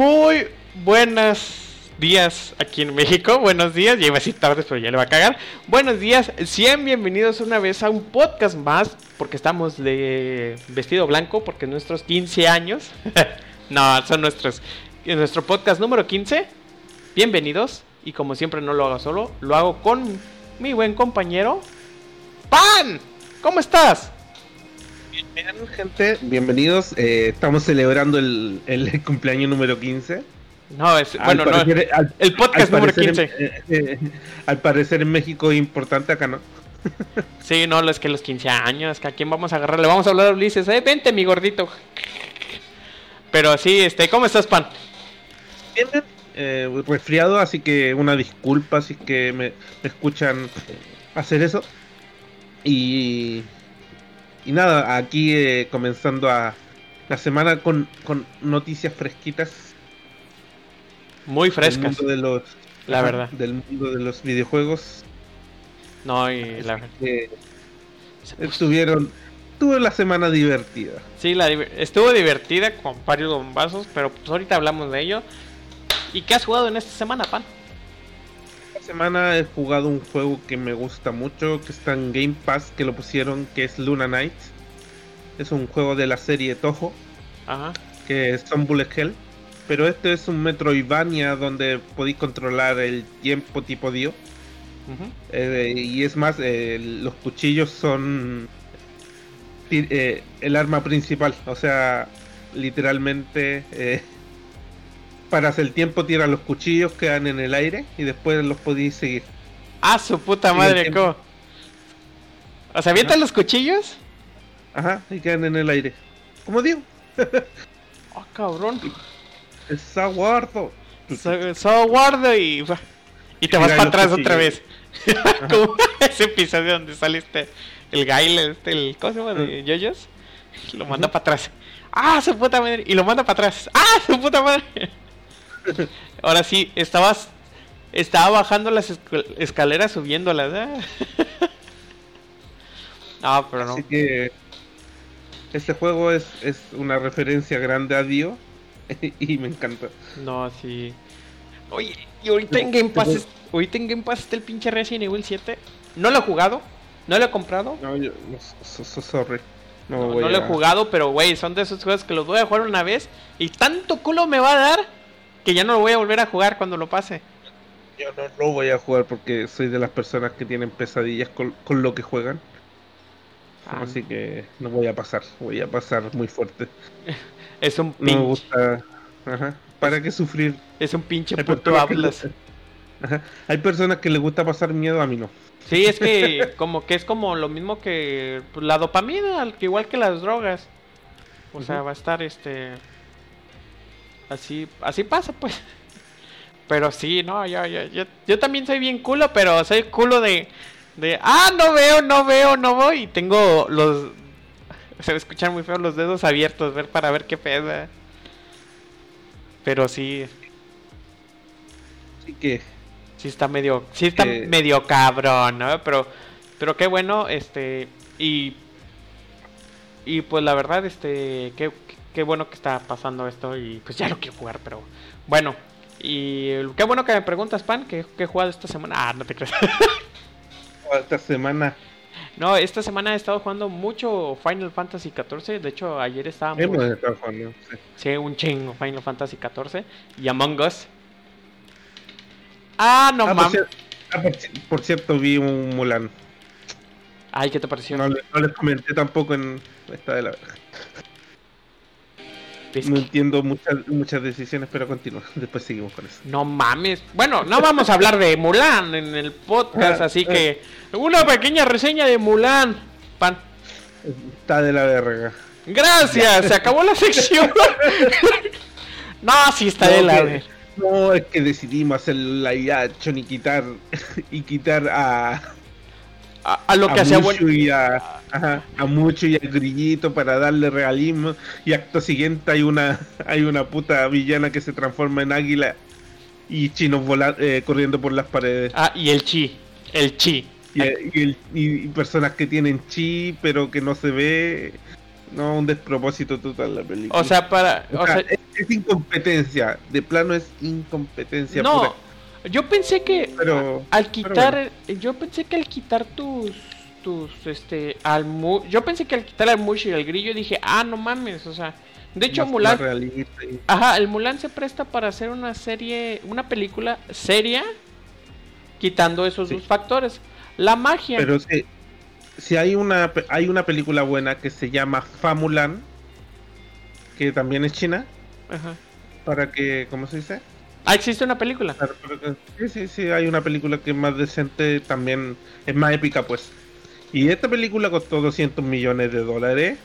Muy buenos días aquí en México. Buenos días, ya iba a decir tardes, pero ya le va a cagar. Buenos días, sean bienvenidos una vez a un podcast más, porque estamos de vestido blanco, porque nuestros 15 años. no, son nuestros. Nuestro podcast número 15. Bienvenidos. Y como siempre, no lo hago solo, lo hago con mi buen compañero. ¡Pan! ¿Cómo estás? Bien, gente, bienvenidos. Eh, estamos celebrando el, el cumpleaños número 15. No, es, Al bueno, no, al- el podcast número parecer 15. en- eh, eh, al parecer en México es importante acá, ¿no? Sí, no, es que los 15 años, que a quién vamos a agarrar, le vamos a hablar a Ulises, eh, vente mi gordito. Pero sí, este, ¿cómo estás, Pan? Bien, bien. Eh, resfriado, así que una disculpa si es que me, me escuchan hacer eso. Y, y nada, aquí eh, comenzando a la semana con, con noticias fresquitas Muy del frescas, mundo de los la verdad. del mundo de los videojuegos. No, y la verdad. estuvieron tuve la semana divertida. Sí, la estuvo divertida con varios bombazos, pero pues ahorita hablamos de ello. ¿Y qué has jugado en esta semana, Pan? Semana he jugado un juego que me gusta mucho, que está en Game Pass, que lo pusieron, que es Luna Knights. Es un juego de la serie Toho, Ajá. que es Son Bullet Hell. Pero este es un Metroidvania donde podéis controlar el tiempo tipo Dio. Eh, y es más, eh, los cuchillos son eh, el arma principal. O sea, literalmente paras el tiempo, tiras los cuchillos, quedan en el aire y después los podéis seguir. Ah, su puta madre. ¿cómo? O sea, ¿avientan los cuchillos? Ajá, y quedan en el aire. Como digo, Oh, cabrón. es aguardo. So, so guardo y. Y te Y vas para atrás otra vez. Como ese episodio donde sale este. El Gail, este, el. ¿Cómo se llama? De Yoyos. Lo manda para atrás. ¡Ah, su puta madre! Y lo manda para atrás. ¡Ah, su puta madre! Ahora sí, estabas. Estaba bajando las escal- escaleras, subiéndolas. ¿eh? Ah, pero no. Así que este juego es, es una referencia grande a Dio y me encanta. No, sí. Oye, y ahorita en Game Pass, es- ahorita en Game Pass está el pinche Resident Evil 7. No lo he jugado, no lo he comprado, No, yo, so- so- sorry. No, lo he jugado, pero güey, son de esos juegos que los voy a jugar una vez y tanto culo me va a dar que ya no lo voy a volver a jugar cuando lo pase. Yo no lo voy a jugar porque soy de las personas que tienen pesadillas con, con lo que juegan. Ah, Así que no voy a pasar, voy a pasar muy fuerte. es un No me pinche, gusta. Ajá. ¿Para qué sufrir? es un pinche Hay puto personas que hablas. le- Ajá. Hay personas que les gusta pasar miedo, a mí no. Sí, es que como que es como lo mismo que pues, la dopamina, igual que las drogas. O sea, va a estar este así así pasa pues. Pero sí, no, yo yo yo, yo también soy bien culo, pero soy culo de de ah, no veo, no veo, no voy y tengo los se escuchar muy feo los dedos abiertos ver para ver qué pesa. Pero sí, Así que Sí está medio, sí está Eh. medio cabrón, ¿no? Pero, pero qué bueno, este, y, y pues la verdad, este, qué, qué bueno que está pasando esto y pues ya lo quiero jugar, pero bueno, y qué bueno que me preguntas, Pan, ¿qué, qué he jugado esta semana? Ah, no te creas. esta semana no, esta semana he estado jugando mucho Final Fantasy XIV, de hecho ayer estaba muy, hemos estado jugando. sí. sí, un chingo Final Fantasy XIV y Among Us. Ah, no Ah, mames. ah, por ci- por cierto, vi un Mulan. Ay, ¿qué te pareció? No les comenté tampoco en esta de la verga. No entiendo muchas muchas decisiones, pero continúa. Después seguimos con eso. No mames. Bueno, no vamos a hablar de Mulan en el podcast, Ah, así que una pequeña reseña de Mulan. Pan. Está de la verga. Gracias, se acabó la sección. no, sí está No, de la que- ver- No, es que decidimos hacer la action y quitar y quitar a, a, a lo que a hacía bueno. a, ajá, a Mucho y al grillito para darle realismo y acto siguiente hay una hay una puta villana que se transforma en águila y chinos vola- eh, corriendo por las paredes Ah, y el chi. El chi. y, y el- y personas que tienen chi pero que no se ve no un despropósito total la película O sea, para. O O sea, sea, es, es incompetencia. De plano es incompetencia. No, pura. Yo pensé que Pero- al quitar, yo pensé que al quitar tus, tus, este, al mu- yo pensé que al quitar al Mush y al grillo dije, ah, no mames, o sea, de hecho más- Mulan, realista ajá, el Mulan se presta para hacer una serie, una película seria, quitando esos Sí. dos factores. La magia, Pero sí, si hay una hay una película buena que se llama Famulan, que también es china, Ajá. para que, ¿cómo se dice? Ah, existe una película. Sí, sí, sí, hay una película que es más decente, también es más épica, pues. Y esta película costó 200 millones de dólares,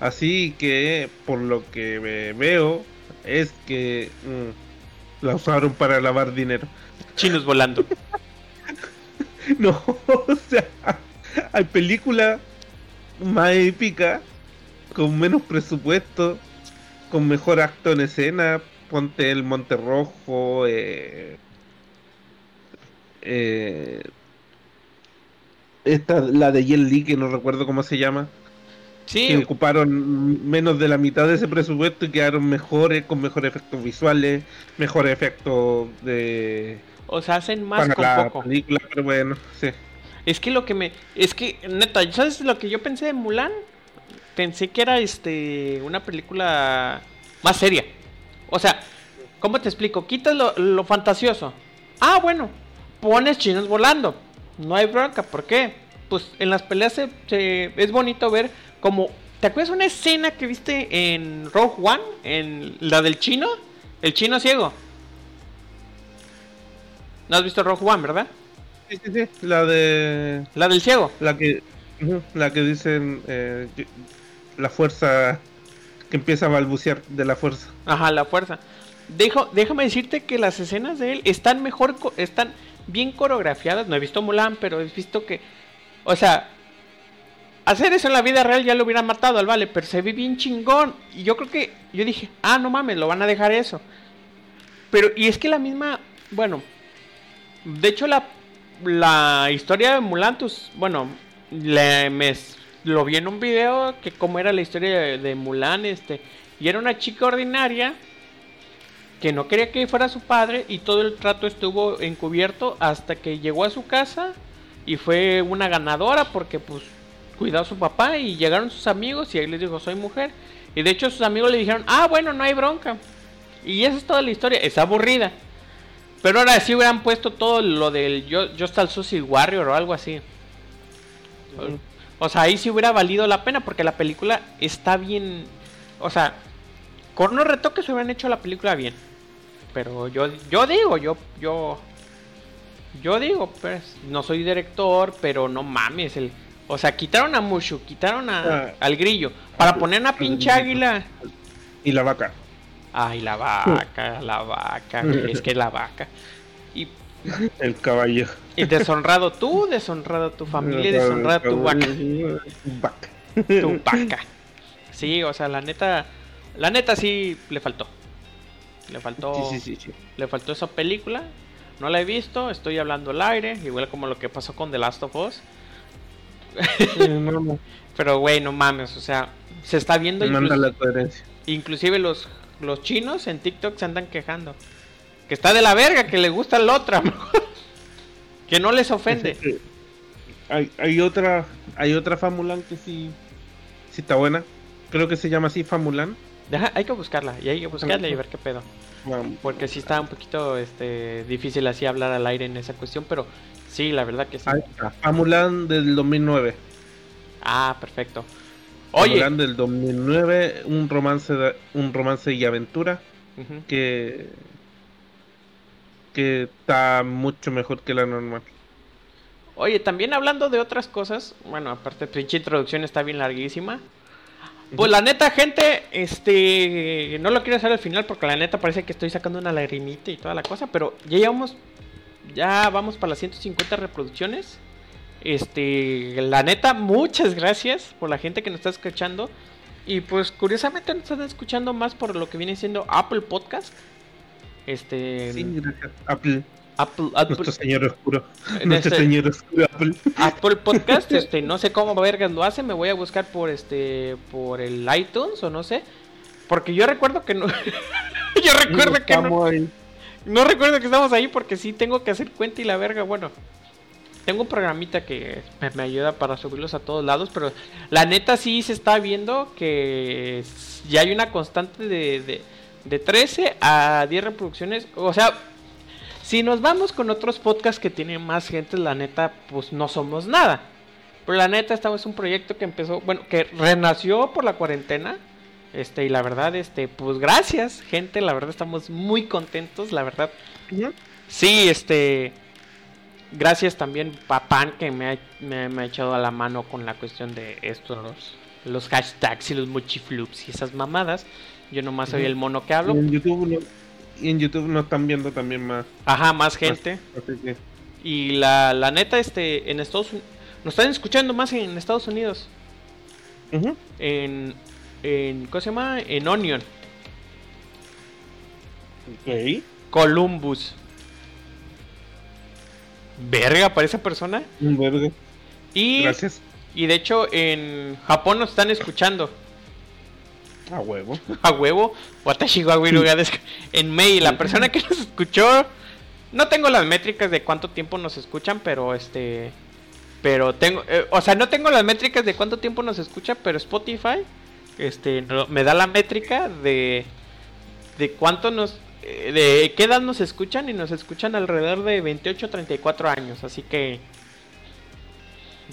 así que por lo que ve- veo es que mm, la usaron para lavar dinero. Chinos volando. No, o sea, hay películas más épicas, con menos presupuesto, con mejor acto en escena. Ponte el Monte Rojo, eh, eh, esta, la de Yen Li, que no recuerdo cómo se llama, que Sí, ocuparon menos de la mitad de ese presupuesto y quedaron mejores, con mejores efectos visuales, mejores efectos de o sea, hacen más para con la poco. película, pero bueno, sí. Es que lo que me. Es que, neta, ¿sabes lo que yo pensé de Mulan? Pensé que era este. Una película más seria. O sea, ¿cómo te explico? Quitas lo, lo fantasioso. Ah, bueno. Pones chinos volando. No hay bronca. ¿Por qué? Pues en las peleas se, se- es bonito ver como. ¿Te acuerdas una escena que viste en Rogue One? En la del chino. El chino ciego. ¿No has visto Rogue One, verdad? Sí, sí, sí, la de La del ciego. la que la que dicen eh, la fuerza que empieza a balbucear de la fuerza. Ajá, la fuerza. Dejo, déjame decirte que las escenas de él están mejor, están bien coreografiadas. No he visto Mulan, pero he visto que, o sea, hacer eso en la vida real ya lo hubieran matado al vale, pero se ve bien chingón. Y yo creo que, yo dije, ah, no mames, lo van a dejar eso. Pero, y es que la misma, bueno, de hecho la, la historia de Mulan, pues, bueno, le, me, lo vi en un video que como era la historia de, Mulan, este, y era una chica ordinaria que no quería que fuera su padre y todo el trato estuvo encubierto hasta que llegó a su casa y fue una ganadora porque pues cuidó a su papá y llegaron sus amigos y él les dijo soy mujer y de hecho sus amigos le dijeron ah bueno no hay bronca y esa es toda la historia es aburrida. Pero ahora sí hubieran puesto todo lo del yo al Suicide Warrior o algo así o sea ahí sí hubiera valido la pena porque la película está bien o sea con unos retoques hubieran hecho la película bien pero yo yo digo yo yo yo digo pues no soy director pero no mames el o sea quitaron a Mushu quitaron a, Ah. al grillo para poner una pinche águila Y la vaca. ay la vaca la vaca es que la vaca y, El caballo. Y deshonrado tú deshonrado tu familia y deshonrada tu vaca Vaca. tu vaca sí o sea la neta la neta sí le faltó le faltó Sí, sí, sí. Le faltó esa película. No la he visto, estoy hablando al aire, igual como lo que pasó con The Last of Us. No. Pero güey, no mames, o sea, se está viendo Manda inclus- la coherencia. inclusive los los chinos en TikTok se andan quejando. Que está de la verga, que le gusta la otra. que no les ofende. Hay, hay otra hay otra Famulan que sí, sí está buena. Creo que se llama así Famulan. Hay que buscarla, y hay que buscarla y ver qué pedo. Porque sí está un poquito este difícil así hablar al aire en esa cuestión, pero sí, la verdad que sí. Ahí está. Famulan del 2009. Ah, perfecto. Oye, Famulan del 2009, un romance de- un romance y aventura que que está mucho mejor que la normal. Oye, también hablando de otras cosas, bueno, aparte, pinche introducción está bien larguísima. Pues la neta, gente, este, no lo quiero hacer al final porque la neta parece que estoy sacando una lagrimita y toda la cosa, pero ya llevamos, ya vamos para las 150 reproducciones. Este, la neta, muchas gracias por la gente que nos está escuchando. Y pues curiosamente nos están escuchando más por lo que viene siendo Apple Podcast. Este, Sí, gracias. Apple, Apple, Apple, nuestro señor oscuro. En Nuestro este- señor oscuro Apple. Apple Podcast, este, no sé cómo vergas lo hace, me voy a buscar por este, por el iTunes o no sé, porque yo recuerdo que no, Yo recuerdo que no, ahí. no recuerdo que estamos ahí porque sí tengo que hacer cuenta y la verga, bueno. Tengo un programita que me, me ayuda para subirlos a todos lados, pero la neta sí se está viendo que ya hay una constante de, de, de 13 a 10 reproducciones. O sea, si nos vamos con otros podcasts que tienen más gente, la neta, pues no somos nada. Pero la neta, esta es un proyecto que empezó, bueno, que renació por la cuarentena. Este, y la verdad, este, pues gracias, gente, la verdad estamos muy contentos, la verdad. Sí, este. Gracias también Papán que me ha, me, me ha echado a la mano con la cuestión de esto, los, los hashtags y los mochiflups y esas mamadas. Yo nomás soy el mono que Y hablo. en YouTube no- y en YouTube nos están viendo también más. Ajá, más gente. Así que Y la, la neta, este, en Estados Unidos. Nos están escuchando más en Estados Unidos. ujú. En. en ¿Cómo se llama? En Onion. Ok. Columbus. Verga para esa persona. Un verde. Y, Gracias. y de hecho en Japón nos están escuchando. A huevo. A huevo. Watashi wa. En May, la persona que nos escuchó. No tengo las métricas de cuánto tiempo nos escuchan, pero este. Pero tengo. eh, o sea, no tengo las métricas de cuánto tiempo nos escucha, pero Spotify. Este. me da la métrica de. De cuánto nos. eh, De qué edad nos escuchan y nos escuchan alrededor de 28 34 años. Así que.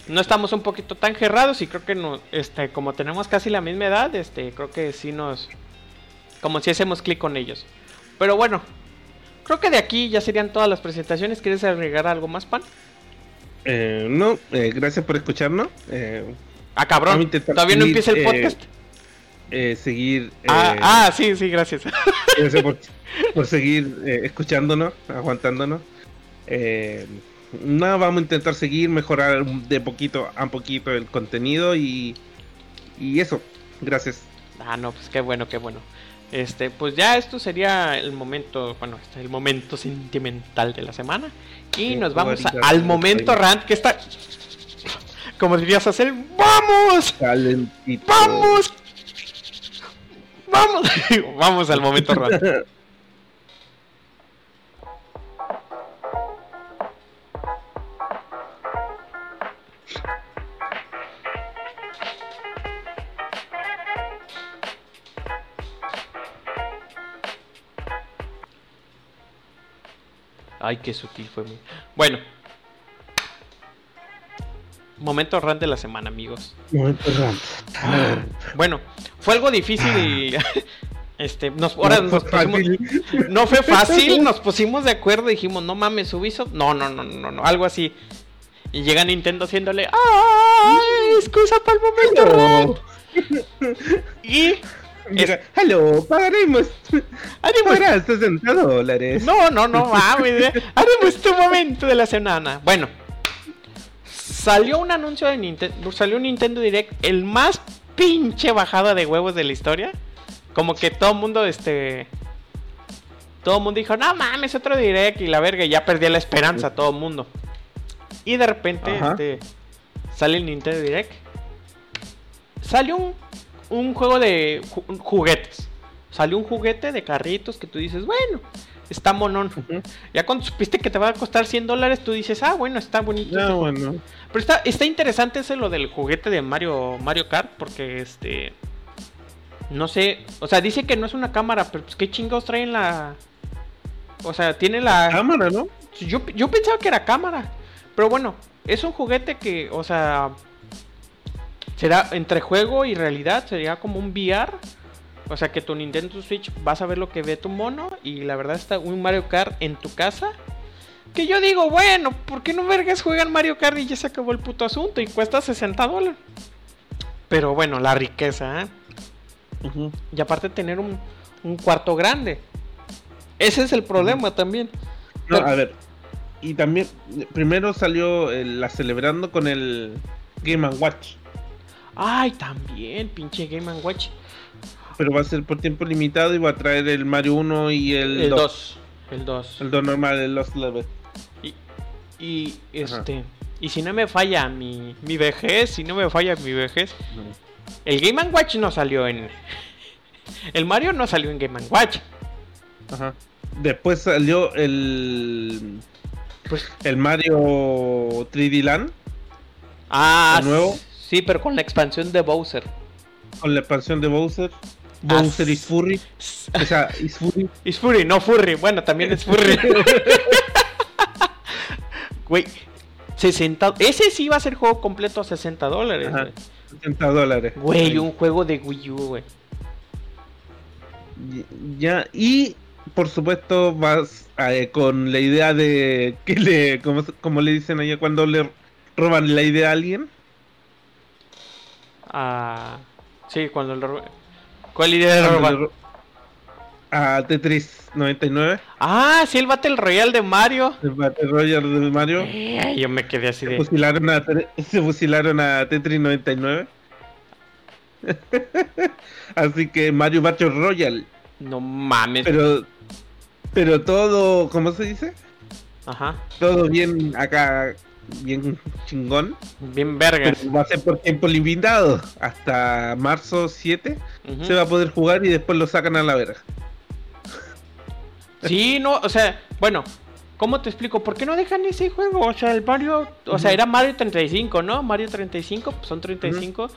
No estamos un poquito tan gerrados y creo que no, este, como tenemos casi la misma edad, este, creo que sí nos, como si hacemos clic con ellos. Pero bueno, creo que de aquí ya serían todas las presentaciones. ¿Quieres agregar algo más, Pan? Eh, no, eh, gracias por escucharnos. Eh, Ah, cabrón, todavía no empieza el eh, podcast. eh, seguir. ah, ah, sí, sí, gracias. Gracias por, por seguir escuchándonos, aguantándonos. Eh, nada, vamos a intentar seguir, mejorar de poquito a poquito el contenido y, y eso. Gracias. Ah, no, pues qué bueno, qué bueno. Este, pues ya esto sería el momento, bueno, este, el momento sentimental de la semana. Y Sí, nos vamos a- al momento rant que está, como dirías hacer, ¡vamos! Calentito. ¡Vamos! ¡Vamos! Vamos al momento rant. Ay, qué sutil fue. mi- Bueno. Momento rant de la semana, amigos. Momento rant. Bueno, fue algo difícil. Este, nos, ahora No nos fue pusimos, fácil. no fue fácil, nos pusimos de acuerdo y dijimos, no mames, Ubisoft, no, no, no, no, no, algo así. Y llega Nintendo haciéndole, ¡ay! Excusa para el momento. Y Mira, hello, pagaremos. haremos Pagarás 60 dólares. No, no, no mames. eh. Haremos tu momento de la semana. Bueno, salió un anuncio de Nintendo. Salió un Nintendo Direct, el más pinche bajada de huevos de la historia. Como que todo el mundo, este. Todo el mundo dijo, no mames, otro Direct y la verga. Y ya perdía la esperanza todo el mundo. Y de repente, Ajá. este. Sale el Nintendo Direct. Salió un, un juego de ju- juguetes. Salió un juguete de carritos que tú dices, bueno, está monón. Ya cuando supiste que te va a costar 100 dólares, tú dices, ah, bueno, está bonito. Juego". bueno. Pero está, está interesante ese lo del juguete de Mario, Mario Kart, porque este. No sé, o sea, dice que no es una cámara, pero pues qué chingados traen la. O sea, tiene la. Cámara, ¿no? Yo, yo pensaba que era cámara. Pero bueno, es un juguete que, o sea. Será entre juego y realidad, sería como un VR. O sea que tu Nintendo Switch vas a ver lo que ve tu mono. Y la verdad está un Mario Kart en tu casa. Que yo digo, bueno, ¿por qué no vergas juegan Mario Kart y ya se acabó el puto asunto? Y cuesta 60 dólares. Pero bueno, la riqueza, ¿eh? Y aparte tener un, un cuarto grande. Ese es el problema también. No, Pero- a ver. Y también, primero salió la celebrando con el Game Watch. Ay, también, pinche Game Watch. Pero va a ser por tiempo limitado y va a traer el Mario 1 y el, El 2. 2. El 2. El 2 normal, el Lost Level. Y, y este. Y si no me falla mi, mi vejez, si no me falla mi vejez, el Game Watch no salió en. El Mario no salió en Game Watch. Ajá. Después salió el. Pues, El Mario 3D Land ah, ¿De nuevo? Sí, pero con la expansión de Bowser. con la expansión de Bowser. Ah, Bowser is Furry. O sea, is Furry. Es Furry, no Furry. Bueno, también es Furry. Güey, 60. Ese sí va a ser juego completo a 60 dólares. Ajá. güey. 60 dólares. Güey, un juego de Wii U, güey. Ya, y por supuesto vas eh, con la idea de que le, como, como le dicen allá cuando le roban la idea a alguien, Ah, sí, cuando le ro- ¿Cuál idea le ro- a Tetris 99, Ah, sí, el Battle Royale de Mario. el Battle Royale de Mario, Eh, yo me quedé así se de. fusilaron a, se fusilaron a Tetris 99. Así que Mario Battle Royale, No mames. pero pero todo, ¿cómo se dice? Ajá. Todo bien acá, bien chingón. Bien vergas. Pero va a ser por tiempo limitado. Hasta marzo 7 Ujú. se va a poder jugar y después lo sacan a la verga. Sí, no, o sea, bueno, ¿cómo te explico? ¿Por qué no dejan ese juego? O sea, el Mario, o sea, era Mario 35, ¿no? Mario 35, pues son 35.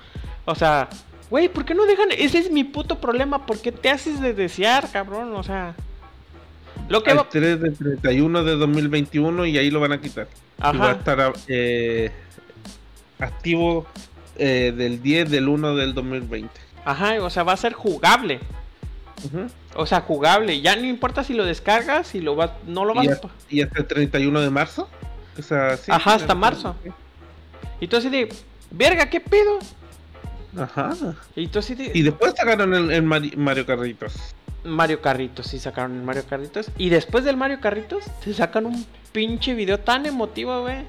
O sea, güey, ¿por qué no dejan? Ese es mi puto problema, ¿por qué te haces de desear, cabrón? O sea, lo que va... 3 de 31 de 2021 y ahí lo van a quitar. Y va a Ajá. estar eh, activo eh, del 10 del 1 del 2020. Ajá, o sea, va a ser jugable. Ujú. O sea, jugable. Ya no importa si lo descargas, si lo vas, no lo vas y, a... hasta, y hasta el 31 de marzo. O sea, sí, Ajá, hasta marzo. Y tú así de, verga, ¿qué pedo? Ajá. Y tú así de... Y después sacaron el, el Mari- Mario Carritos. Mario Carritos, sí sacaron el Mario Carritos. Y después del Mario Carritos, te sacan un pinche video tan emotivo, güey.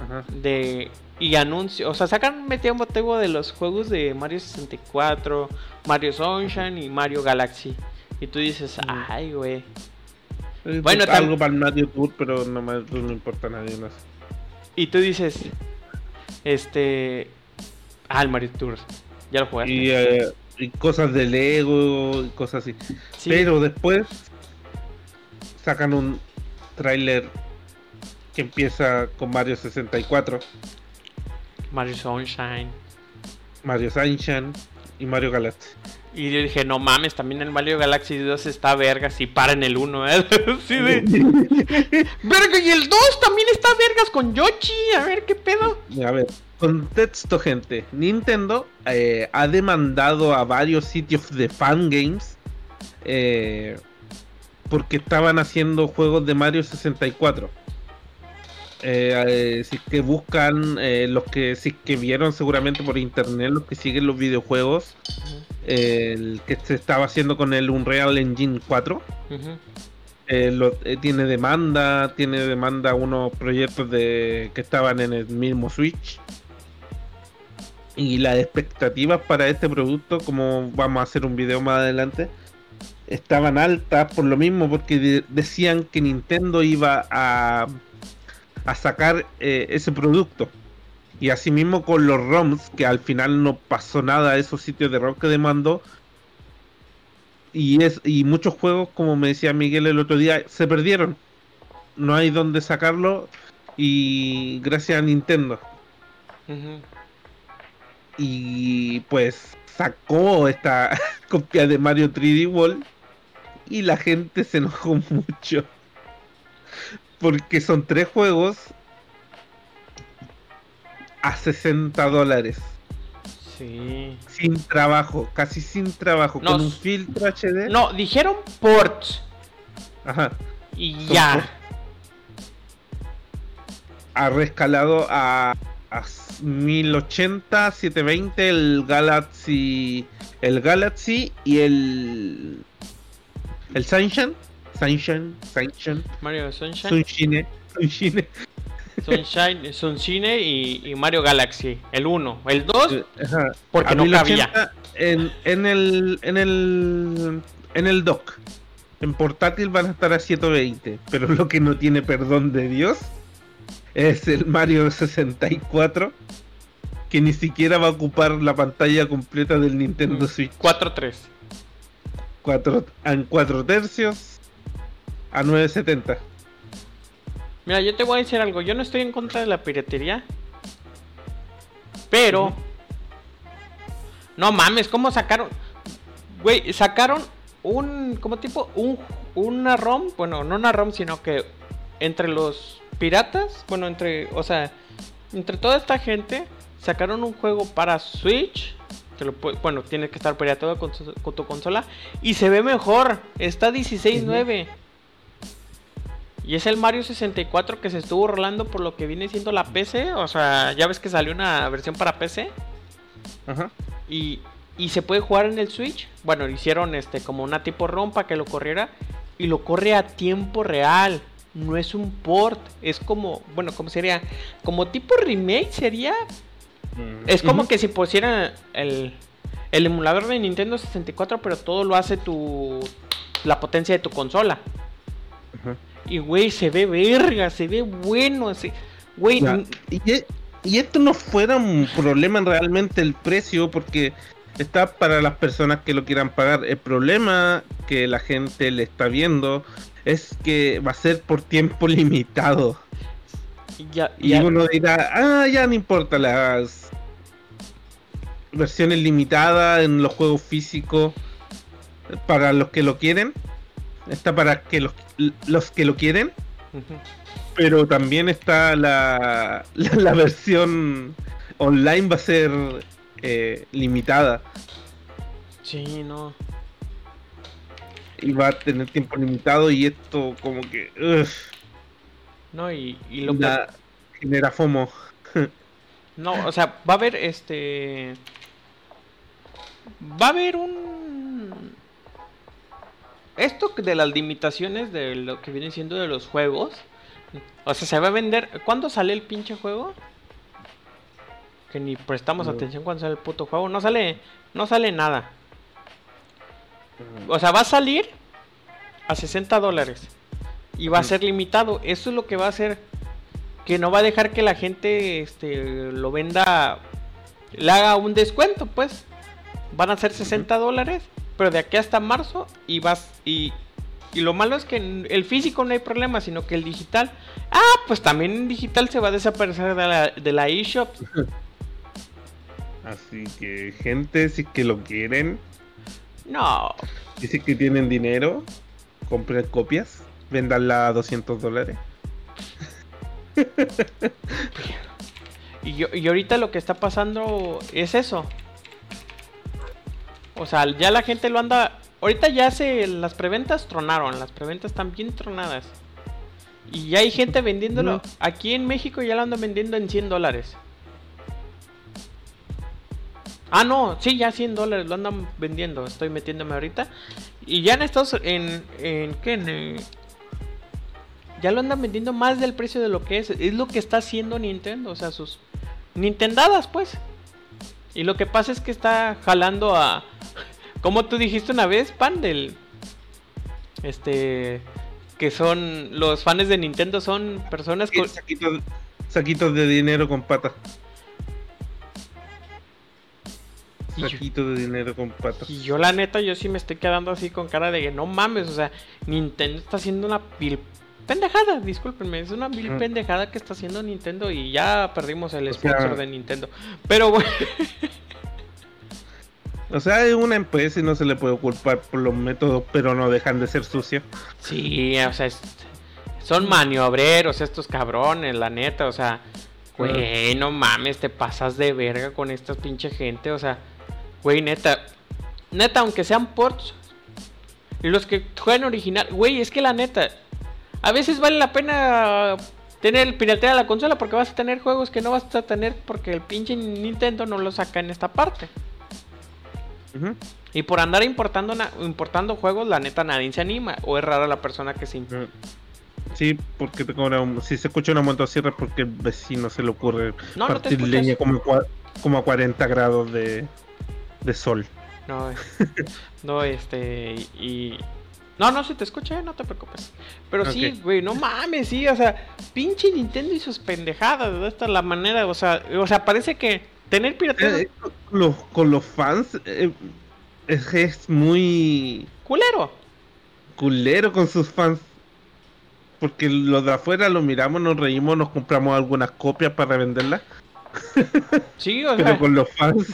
Ajá. De. Y anuncio. O sea, sacan un video emotivo de los juegos de Mario 64, Mario Sunshine y Mario Galaxy. Y tú dices, Mm. ay, güey. Eh, Bueno, tam- algo para Mario Tour, pero no, me- no importa a nadie más. Y tú dices, este. Ah, el Mario Tour. Ya lo jugaste. Y, eh, y cosas de Lego y cosas así. Sí. Pero después sacan un tráiler que empieza con Mario 64, Mario Sunshine. Mario Sunshine y Mario Galaxy. Y yo dije, no mames, también el Mario Galaxy 2 está vergas y para en el 1, ¿eh? Sí, de... Verga, y el 2 también está vergas con Yoshi. A ver qué pedo. A ver, contexto gente. Nintendo eh, ha demandado a varios sitios de fangames eh, porque estaban haciendo juegos de Mario 64. Eh, eh, si es que buscan los que si es que vieron seguramente por internet los que siguen los videojuegos el que se estaba haciendo con el Unreal Engine 4 Ujú. eh, lo- eh, tiene demanda, tiene demanda unos proyectos de que estaban en el mismo Switch. Y las expectativas para este producto, como vamos a hacer un video más adelante, estaban altas por lo mismo, porque de- decían que Nintendo iba a, a sacar eh, ese producto. Y asimismo con los ROMs, que al final no pasó nada a esos sitios de ROM que demandó, y es y muchos juegos como me decía Miguel el otro día se perdieron no hay donde sacarlo y gracias a Nintendo Ujú. Y pues sacó esta copia de Mario 3D World y la gente se enojó mucho porque son tres juegos a 60 dólares Sí. sin trabajo casi sin trabajo con un filtro HD No, dijeron ports. ajá Y ya. ha rescalado a, a 1080, 720 el Galaxy, el Galaxy y el el Sunshine, Sunshine, Sunshine, Mario Sunshine, Sunshine, Sunshine. Sunshine, Sunshine y, y Mario Galaxy. El 1. El 2, Eh, Ajá. porque no 1080 cabía. En, en el en el en el dock. En portátil van a estar a 120, pero lo que no tiene perdón de Dios es el Mario 64 que ni siquiera va a ocupar la pantalla completa del Nintendo Mm. Switch 4-3. cuatro, en 4 tercios a 9.70. Mira, yo te voy a decir algo. Yo no estoy en contra de la piratería. Pero. No mames, ¿cómo sacaron? Güey, sacaron un. como tipo? Un, una ROM. Bueno, no una ROM, sino que entre los piratas. Bueno, entre. O sea, entre toda esta gente. Sacaron un juego para Switch. Que lo, bueno, tiene que estar pirateado con, con, tu consola. Y se ve mejor. Está 16.9. Y es el Mario 64 que se estuvo rolando por lo que viene siendo la PC. O sea, ya ves que salió una versión para PC. Ajá. Y, y se puede jugar en el Switch. Bueno, hicieron este como una tipo ROM para que lo corriera. Y lo corre a tiempo real. No es un port. Es como, bueno, ¿cómo sería? Como tipo remake sería. Mm. Es como que si pusieran el, el emulador de Nintendo 64, pero todo lo hace tu la potencia de tu consola. Y, güey, se ve verga, se ve bueno. Así. Güey. Y, y, esto no fuera un problema realmente el precio, porque está para las personas que lo quieran pagar. El problema que la gente le está viendo es que va a ser por tiempo limitado. y uno dirá, ah, ya no importa las versiones limitadas en los juegos físicos para los que lo quieren. Está para que los los que lo quieren. Pero también está la, la, versión online va a ser eh, limitada. Sí, no. Y va a tener tiempo limitado y esto como que... no, y, y lo que... Genera FOMO. no, o sea, va a haber este... Va a haber un esto de las limitaciones de lo que viene siendo de los juegos. O sea, se va a vender. ¿Cuándo sale el pinche juego? Que ni prestamos atención cuando sale el puto juego. No sale. No sale nada. O sea, va a salir a 60 dólares. Y va a ser limitado. Eso es lo que va a hacer. Que no va a dejar que la gente este, lo venda. Le haga un descuento, pues. Van a ser 60 dólares pero de aquí hasta marzo y vas y, y lo malo es que en el físico no hay problema, sino que el digital, ah, pues también en digital se va a desaparecer de la, de la eShop. Así que gente, si que lo quieren, no. Dice que tienen dinero, compren copias, vendanla a 200 dólares. y, y ahorita lo que está pasando es eso. O sea, ya la gente lo anda. Ahorita ya se. Las preventas tronaron. Las preventas están bien tronadas. Y ya hay gente vendiéndolo. Aquí en México ya lo andan vendiendo en 100 dólares. Ah, no, sí, ya 100 dólares lo andan vendiendo. Estoy metiéndome ahorita. Y ya en estos. ¿En, en qué? En, ya lo andan vendiendo más del precio de lo que es. Es lo que está haciendo Nintendo. O sea, sus. Nintendadas, pues. Y lo que pasa es que está jalando a. Como tú dijiste una vez, Pandel. Este. Que son. Los fans de Nintendo son personas con. Saquitos, de dinero con patas. Saquito de dinero con patas. Y yo, la neta, yo sí me estoy quedando así con cara de que no mames. O sea, Nintendo está haciendo una pil pendejada, discúlpenme, es una mil pendejada que está haciendo Nintendo y ya perdimos el sponsor de Nintendo. Pero bueno. O sea, es una empresa y no se le puede culpar por los métodos, pero no dejan de ser sucios. Sí, o sea, son maniobreros estos cabrones, la neta, o sea, güey, no mames, te pasas de verga con esta pinche gente, o sea, güey, neta, neta, aunque sean ports, y los que juegan original, güey, es que la neta, a veces vale la pena tener pirateada la consola porque vas a tener juegos que no vas a tener porque el pinche Nintendo no lo saca en esta parte. Y por andar importando, importando juegos, la neta nadie se anima. O es rara la persona que se... Sí, porque te si se escucha una motosierra porque el vecino se le ocurre partir leña como, como a 40 grados de, de sol. No, no, este, y, no, no, si te escuché, no te preocupes. Pero sí, güey, no mames, sí, o sea, pinche Nintendo y sus pendejadas, Esta es la manera, o sea, o sea, parece que tener piratería... Eh, con, los, con los fans eh, es, muy... culero. Culero con sus fans. Porque los de afuera lo miramos, nos reímos, nos compramos algunas copias para venderlas. Sí, o Pero con los fans.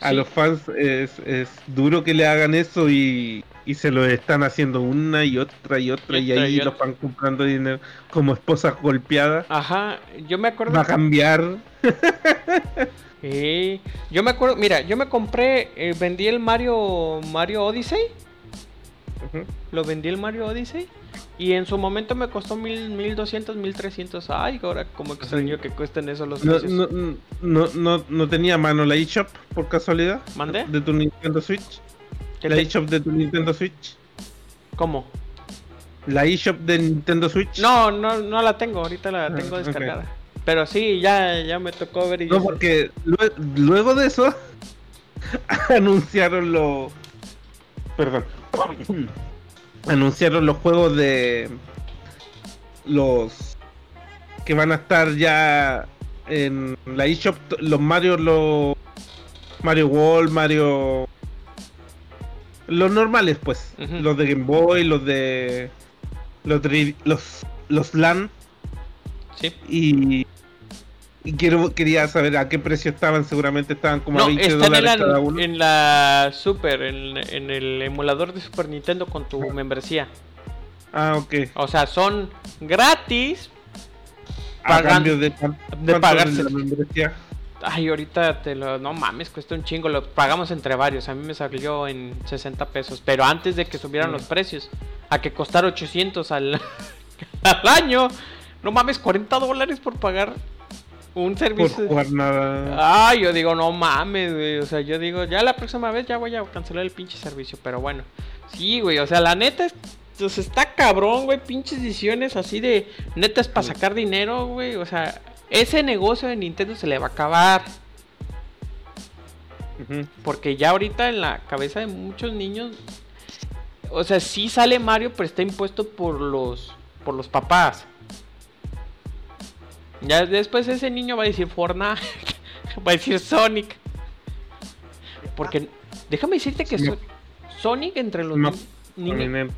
A los fans es, es duro que le hagan eso y, y se lo están haciendo una y otra y otra y, ahí los van comprando dinero como esposas golpeadas. ajá, yo me acuerdo. Va a cambiar. Sí, yo me acuerdo, mira, yo me compré, eh, vendí el Mario Mario Odyssey, Ujú. lo vendí el Mario Odyssey y en su momento me costó mil, mil doscientos, mil trescientos. Ay, ahora como extraño que cuesten eso los No, precios. no, no, no, no tenía a mano la eShop por casualidad. ¿Mandé? De tu Nintendo Switch. ¿Qué La eShop de tu Nintendo Switch. ¿Cómo? La eShop de Nintendo Switch. No, no, no la tengo, ahorita la Ah, tengo descargada. Pero sí, ya, ya me tocó ver y No, porque lue- luego de eso anunciaron los. Perdón. Anunciaron los juegos de. Los. Que van a estar ya en la eShop. Los Mario, los. Mario World, Mario. Los normales, pues. Los de Game Boy, los de. Los, los, los LAN. Sí. Y, y quiero, quería saber a qué precio estaban. Seguramente estaban como a No, 20 están en dólares la, cada uno. en la Super, en, en el emulador de Super Nintendo con tu membresía. Ah, ok. O sea, son gratis. A Pagan- cambio de, de pagarse. la membresía? Ay, ahorita te lo. No mames, cuesta un chingo. Lo pagamos entre varios. A mí me salió en 60 pesos. Pero antes de que subieran los precios, a que costara 800 al, al año. No mames, 40 dólares por pagar un Por servicio. jugar nada. Ay, yo digo, no mames, güey. O sea, yo digo, ya la próxima vez ya voy a cancelar el pinche servicio. Pero bueno, sí, güey. O sea, la neta es. pues, está cabrón, güey. Pinches ediciones así de. Neta es para Sí. sacar dinero, güey. O sea, ese negocio de Nintendo se le va a acabar. Porque ya ahorita en la cabeza de muchos niños. O sea, sí sale Mario, pero está impuesto por los. por los papás. Ya después ese niño va a decir Fortnite. va a decir Sonic. Porque déjame decirte que No. Sonic entre los No. ni- niños.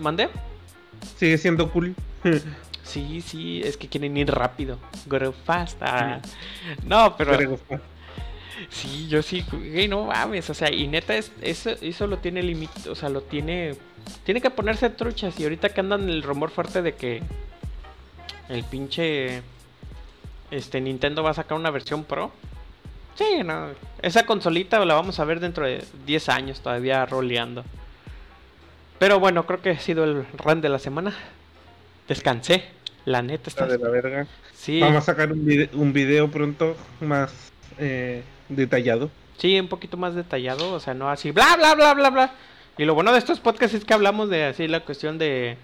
¿Mandé? Sigue siendo cool. Sí, sí, es que quieren ir rápido. Go fast. ah. No, pero. Pero, Sí, yo sí, güey, no mames, o sea, y neta, es, eso, eso lo tiene límite, o sea, lo tiene, tiene que ponerse truchas, y ahorita que andan el rumor fuerte de que el pinche, este, Nintendo va a sacar una versión Pro, sí, no, esa consolita la vamos a ver dentro de 10 años todavía roleando. Pero bueno, creo que ha sido el run de la semana, descansé, la neta, está está, de la verga. sí, Vamos a sacar un video, un video pronto más eh, detallado. Sí, un poquito más detallado, o sea, no así, bla, bla, bla, bla, bla. Y lo bueno de estos podcasts es que hablamos de así la cuestión de,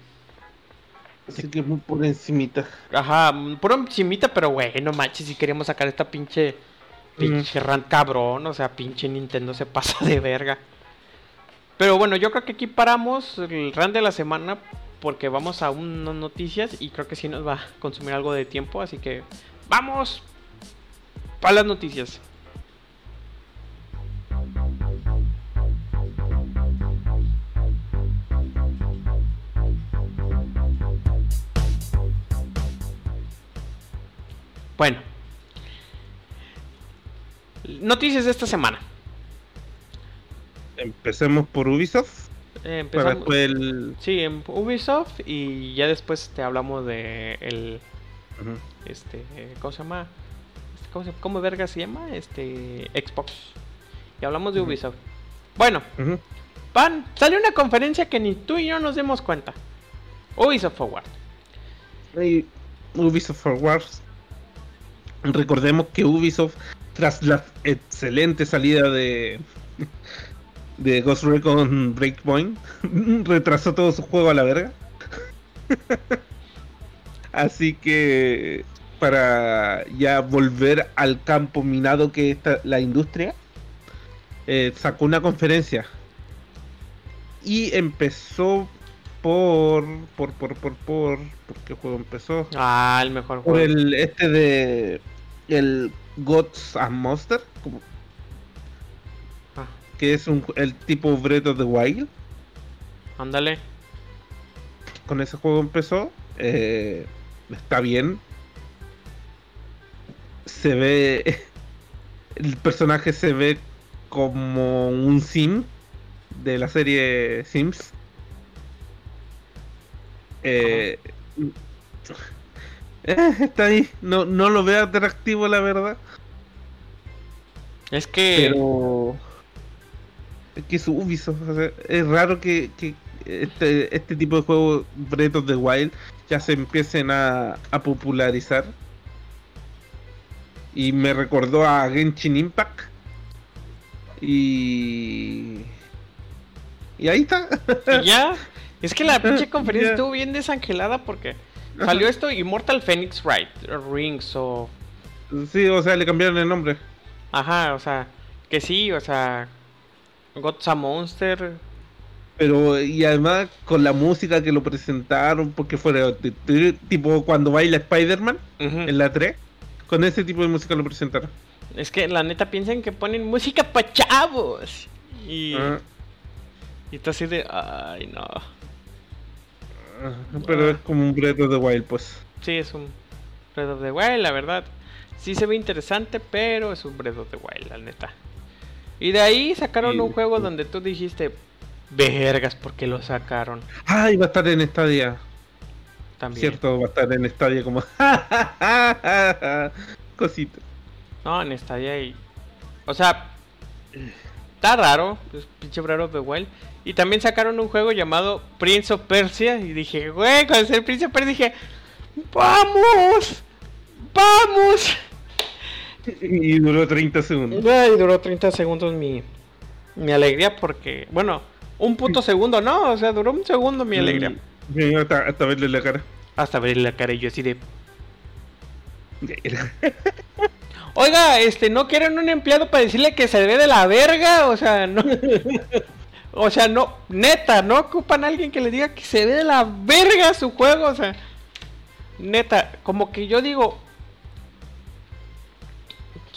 Así que muy por encimita. ajá, mm, puro encimita, pero güey, no manches, si queríamos sacar esta pinche, pinche rant cabrón, o sea, pinche Nintendo se pasa de verga. Pero bueno, yo creo que aquí paramos el rant de la semana porque vamos a unas noticias y creo que sí nos va a consumir algo de tiempo, así que vamos para las noticias. Bueno. Noticias de esta semana. Empecemos por Ubisoft. Eh, Para empezamos- después el. Sí, en Ubisoft y ya después te hablamos de el este ¿cómo se llama? Este, ¿Cómo, se, cómo verga se llama? Este Xbox. Y hablamos de. Ubisoft. Bueno, Ujú. Pan, salió una conferencia que ni tú y yo nos demos cuenta. Ubisoft Forward. Ubisoft Forwards. Recordemos que Ubisoft, tras la excelente salida de de Ghost Recon Breakpoint, retrasó todo su juego a la verga. Así que para ya volver al campo minado que está la industria, eh, sacó una conferencia y empezó por por por por por ¿por qué juego empezó? Ah, el mejor Por juego. el este de el Gods and Monster, como Ah, que es un, el tipo Breath of the Wild. Ándale. Con ese juego empezó. Eh, está bien. Se ve. El personaje se ve como un sim de la serie Sims. Eh, eh, está ahí. No, no lo veo atractivo, la verdad. Es que. Pero. Es que es Ubisoft. o sea, es raro que, que este, este tipo de juegos, Breath of the Wild, ya se empiecen a, a popularizar. Y me recordó a Genshin Impact. Y. Y ahí está. y ya. Es que la pinche conferencia estuvo bien desangelada porque salió esto Immortal Phoenix Wright Rings o. Sí, o sea, le cambiaron el nombre. Ajá, o sea. Que sí, o sea. God's a Monster. Pero, y además con la música que lo presentaron, porque fue t- t- tipo cuando baila Spider-Man en la 3, con ese tipo de música lo presentaron. Es que la neta piensan que ponen música pa' chavos. Y. Ah, Y tú así de. Ay, no. Ah, pero es como un Breath of the Wild, pues. Sí, es un Breath of the Wild, la verdad. Sí se ve interesante, pero es un Breath of the Wild, la neta. Y de ahí sacaron Sí. un juego donde tú dijiste, vergas, ¿por qué lo sacaron? Ah, y va a estar en Stadia. También. Cierto, va a estar en Stadia como. Cosita. No, en Stadia y... O sea, está raro, es pinche of the Wild. Y también sacaron un juego llamado Prince of Persia. Y dije, güey, con el Prince of Persia dije, ¡vamos! ¡Vamos! Y duró 30 segundos. Ay, duró 30 segundos mi, mi alegría porque, bueno, un puto segundo, no, o sea, duró un segundo mi alegría. Y hasta, hasta verle la cara. Hasta ver la cara y yo así de, oiga, este, ¿no quieren un empleado para decirle que se ve de la verga? O sea, no, o sea, no, neta, no ocupan a alguien que le diga que se ve de la verga su juego, o sea, neta, como que yo digo,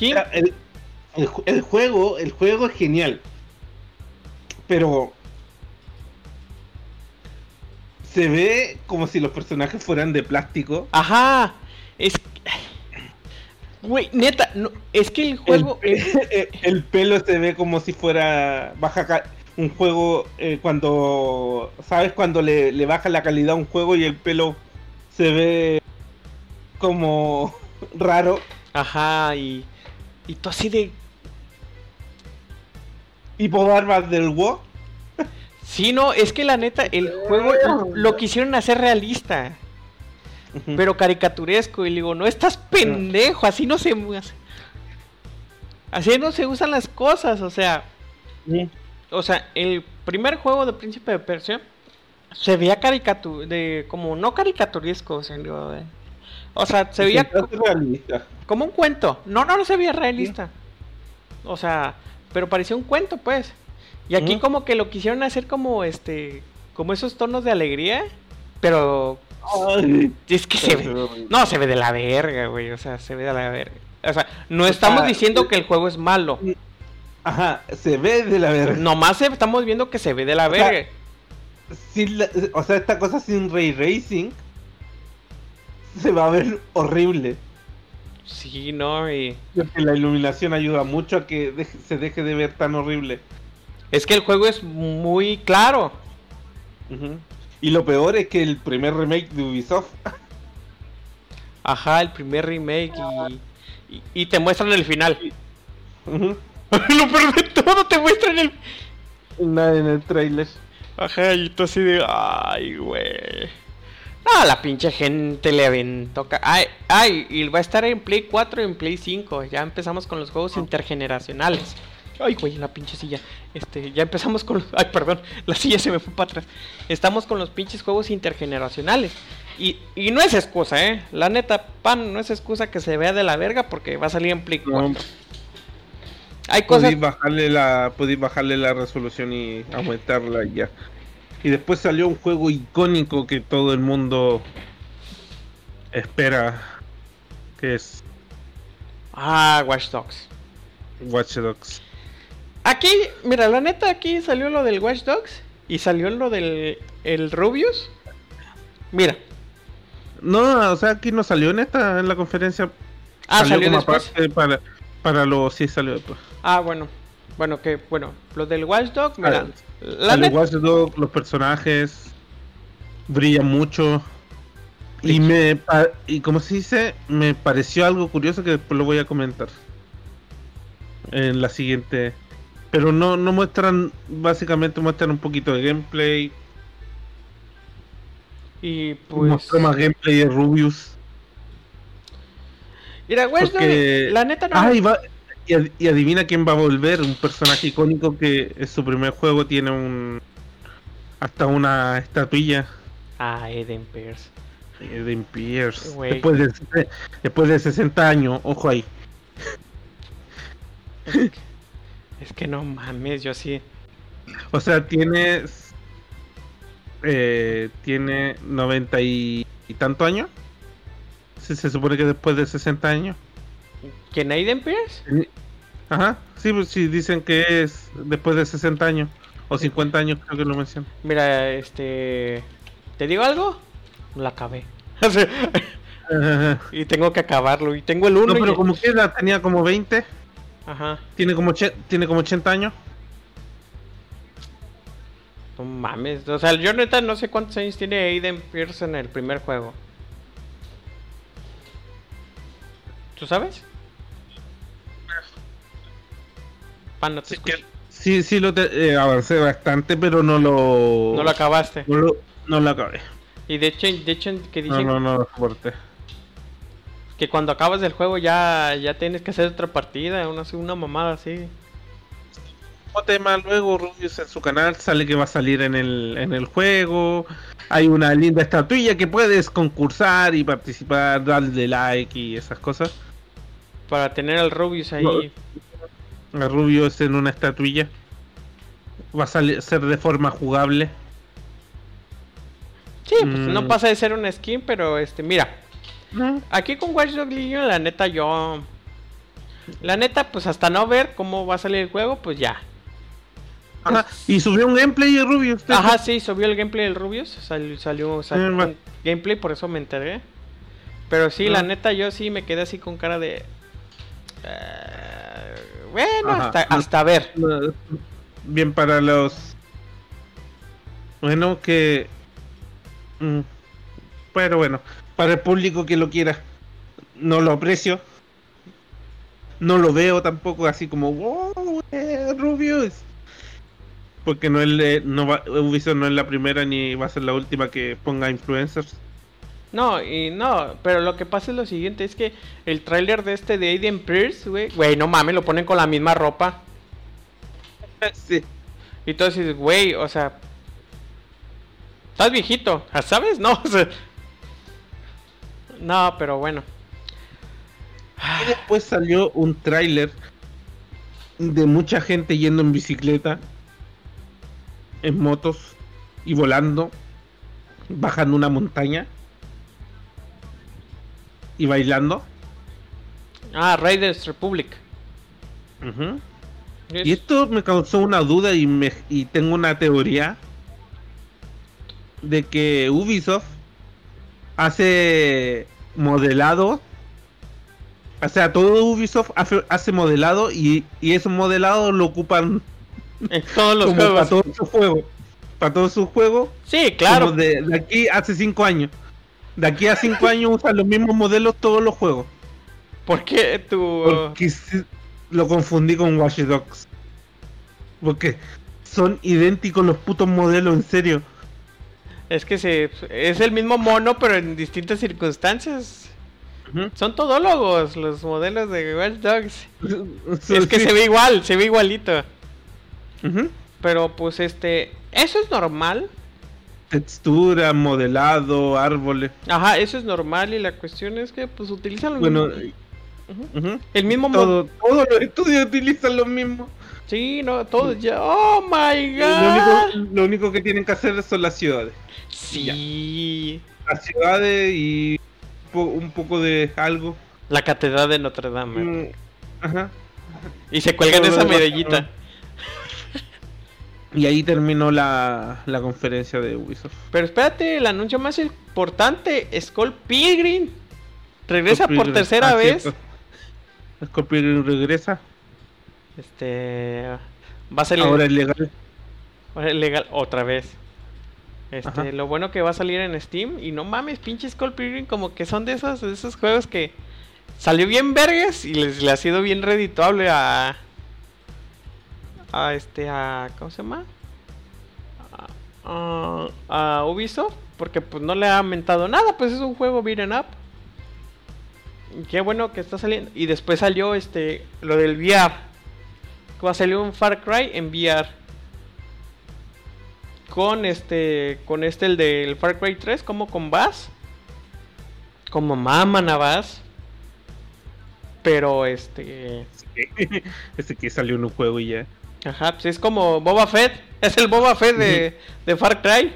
El, el el juego, el juego es genial. Pero se ve como si los personajes fueran de plástico. Ajá, es, güey, neta, no, es que el El, juego... pe- el pelo se ve como si fuera baja un juego eh, cuando sabes cuando le, le baja la calidad a un juego y el pelo se ve como raro. Ajá, y, y tú así de... tipo barbas del WoW. Sí, no, es que la neta, el juego lo quisieron hacer realista, Pero caricaturesco. Y le digo, no estás pendejo, así no se... Así no se usan las cosas, o sea... Sí. O sea, el primer juego de Príncipe de Persia se veía caricatur... de como no caricaturesco, o sea, digo, de- o sea, se veía como un cuento. No, no, no se veía realista. O sea, pero parecía un cuento, pues. Y aquí como que lo quisieron hacer como este, como esos tonos de alegría, pero Ay. es que se ve, no, se ve de la verga, güey, o sea, se ve de la verga. O sea, no estamos sea, diciendo que el juego es malo, Ajá, se ve de la verga. nomás estamos viendo que se ve de la O sea, verga. Sin la- o sea, esta cosa sin ray racing se va a ver horrible. Sí, no, y Porque la iluminación ayuda mucho a que deje- se deje de ver tan horrible. es que el juego es muy claro. Ujú. Y lo peor es que el primer remake de Ubisoft Ajá, el primer remake y, y, y te muestran el final. ujú, Lo peor de todo, te muestran el nada en el trailer. Ajá, y tú así de. Ay, güey. No, la pinche gente le aventó. Ay, ay, y va a estar en Play 4 y en Play 5. Ya empezamos con los juegos intergeneracionales. Ay, güey, la pinche silla. Este, ya empezamos con los. Ay, perdón, la silla se me fue para atrás. Estamos con los pinches juegos intergeneracionales. Y, y no es excusa, ¿eh? La neta, pan, no es excusa que se vea de la verga porque va a salir en Play 4. No, Hay cosas. podéis bajarle la podéis bajarle la resolución y aumentarla y ya. Y después salió un juego icónico que todo el mundo espera que es Ah, Watch Dogs. Watch Dogs. Aquí, mira, la neta, aquí salió lo del Watch Dogs y salió lo del el Rubius. Mira. No, o sea, aquí no salió en esta, en la conferencia. Ah, salió, como después. aparte para, para lo, sí salió después. Ah, bueno. Bueno, que, bueno, lo del Watch Dogs, mira. Ah, la neta, Watch Dogs, los personajes brillan mucho. Y me y como se dice, me pareció algo curioso que después lo voy a comentar. En la siguiente. Pero no, no muestran, básicamente muestran un poquito de gameplay. y pues. Mostró más gameplay de Rubius. Mira, Porque- la neta no. Ah, y, va- y ad- y adivina quién va a volver. Un personaje icónico que en su primer juego tiene un. Hasta una estatuilla. Ah, Eden Pierce. Eden Pierce. Güey. Después de, después de 60 años, ojo ahí. Es que no mames, yo sí. O sea, tiene. Eh, tiene 90 y, y tanto años. Se, se supone que después de 60 años. ¿Quién Aiden Pierce? Ajá, sí, pues sí, dicen que es después de 60 años. O 50 años, creo que lo mencionan. Mira, este. ¿Te digo algo? Lo acabé. Y tengo que acabarlo. Y tengo el 1 No, pero como que la tenía como 20. Ajá. Tiene como, tiene como 80 años. No mames. O sea, yo neta no sé cuántos años tiene Aiden Pierce en el primer juego. ¿Tú sabes? Ah, no te Sí, que- sí, sí lo te- eh, avancé bastante, pero no lo. No lo acabaste. No lo, no lo acabé. Y de hecho, de hecho que No, dicen no, no lo soporté. Que cuando acabas el juego ya, ya tienes que hacer otra partida, una, una mamada así. Tema luego Rubius en su canal sale que va a salir en el, en el juego. Hay una linda estatuilla que puedes concursar y participar, darle like y esas cosas. Para tener al Rubius ahí. A Rubius en una estatuilla. Va a salir, ser de forma jugable. Sí, pues no Mm. pasa de ser una skin, pero este, mira. Aquí con Watch Dogs Legion, la neta, yo. La neta, pues hasta no ver cómo va a salir el juego, pues ya. Ajá, Y subió un gameplay de Rubius. Ajá, sí, subió el gameplay del Rubius. Salió, salió, Mm, un gameplay, por eso me enteré. Pero sí, la Ah. neta, yo sí me quedé así con cara de. eh, bueno, Ajá. hasta, hasta ver. Bien para los. Bueno, que. mm, Pero bueno, para el público que lo quiera. No lo aprecio. No lo veo tampoco así como. ¡Wow! eh, Rubius! Porque no es, no va, Ubisoft no es la primera ni va a ser la última que ponga influencers. No, y no, pero lo que pasa es lo siguiente: es que el tráiler de este de Aiden Pierce, güey, güey, no mames, lo ponen con la misma ropa. Sí. Y tú dices, güey, o sea. Estás viejito, ¿sabes? No, o sea, No, pero bueno. Y después salió un tráiler de mucha gente yendo en bicicleta, en motos y volando, bajando una montaña y bailando. Ah, Raiders Republic. Ujú. Es- Y esto me causó una duda y, me, y tengo una teoría de que Ubisoft hace modelado. O sea, todo Ubisoft hace, hace modelado y, y ese modelado lo ocupan En todos los para juegos. todos sus juegos. Para todos sus juegos. Sí, claro. como de, de aquí hace cinco años. De aquí a cinco años usan los mismos modelos todos los juegos. ¿Por qué tu. Porque lo confundí con Watch Dogs. Porque son idénticos los putos modelos, en serio. Es que se, es el mismo mono, pero en distintas circunstancias. Son todólogos los modelos de Watch Dogs. Es que Sí. se ve igual, se ve igualito. Pero pues este. Eso es normal. Textura, modelado, árboles. Ajá, eso es normal. Y la cuestión es que pues utilizan lo Bueno, mismo. Ujú. ujú. El mismo modo. todo, todos los estudios utilizan lo mismo. Sí, no, todos ya. Oh my Lo god. único, lo único que tienen que hacer son las ciudades. Sí. Las ciudades y po- un poco de algo. La catedral de Notre Dame. Mm, Ajá. Y se cuelgan Todo esa demás, medallita. Y ahí terminó la, la conferencia de Ubisoft. Pero espérate, el anuncio más importante, Skull Pilgrim. Regresa Skull por tercera ah, vez. cierto. Skull Pilgrim regresa. Este va a salir Ahora es legal. ahora es legal otra vez. Este, Ajá. lo bueno que va a salir en Steam y no mames, pinche Skull Pilgrim como que son de esos de esos juegos que salió bien vergas y les le ha sido bien redituable a a este a ¿cómo se llama? A, a- a Ubisoft porque pues no le ha aumentado nada, pues es un juego beat'em up. Y Qué bueno que está saliendo y después salió este lo del VR. Va a salir un Far Cry en VR. Con este con este el del Far Cry 3 como con Bass. Como maman a Bass. Pero este Este que salió en un juego y ya. Ajá, pues es como Boba Fett. Es el Boba Fett de, de Far Cry.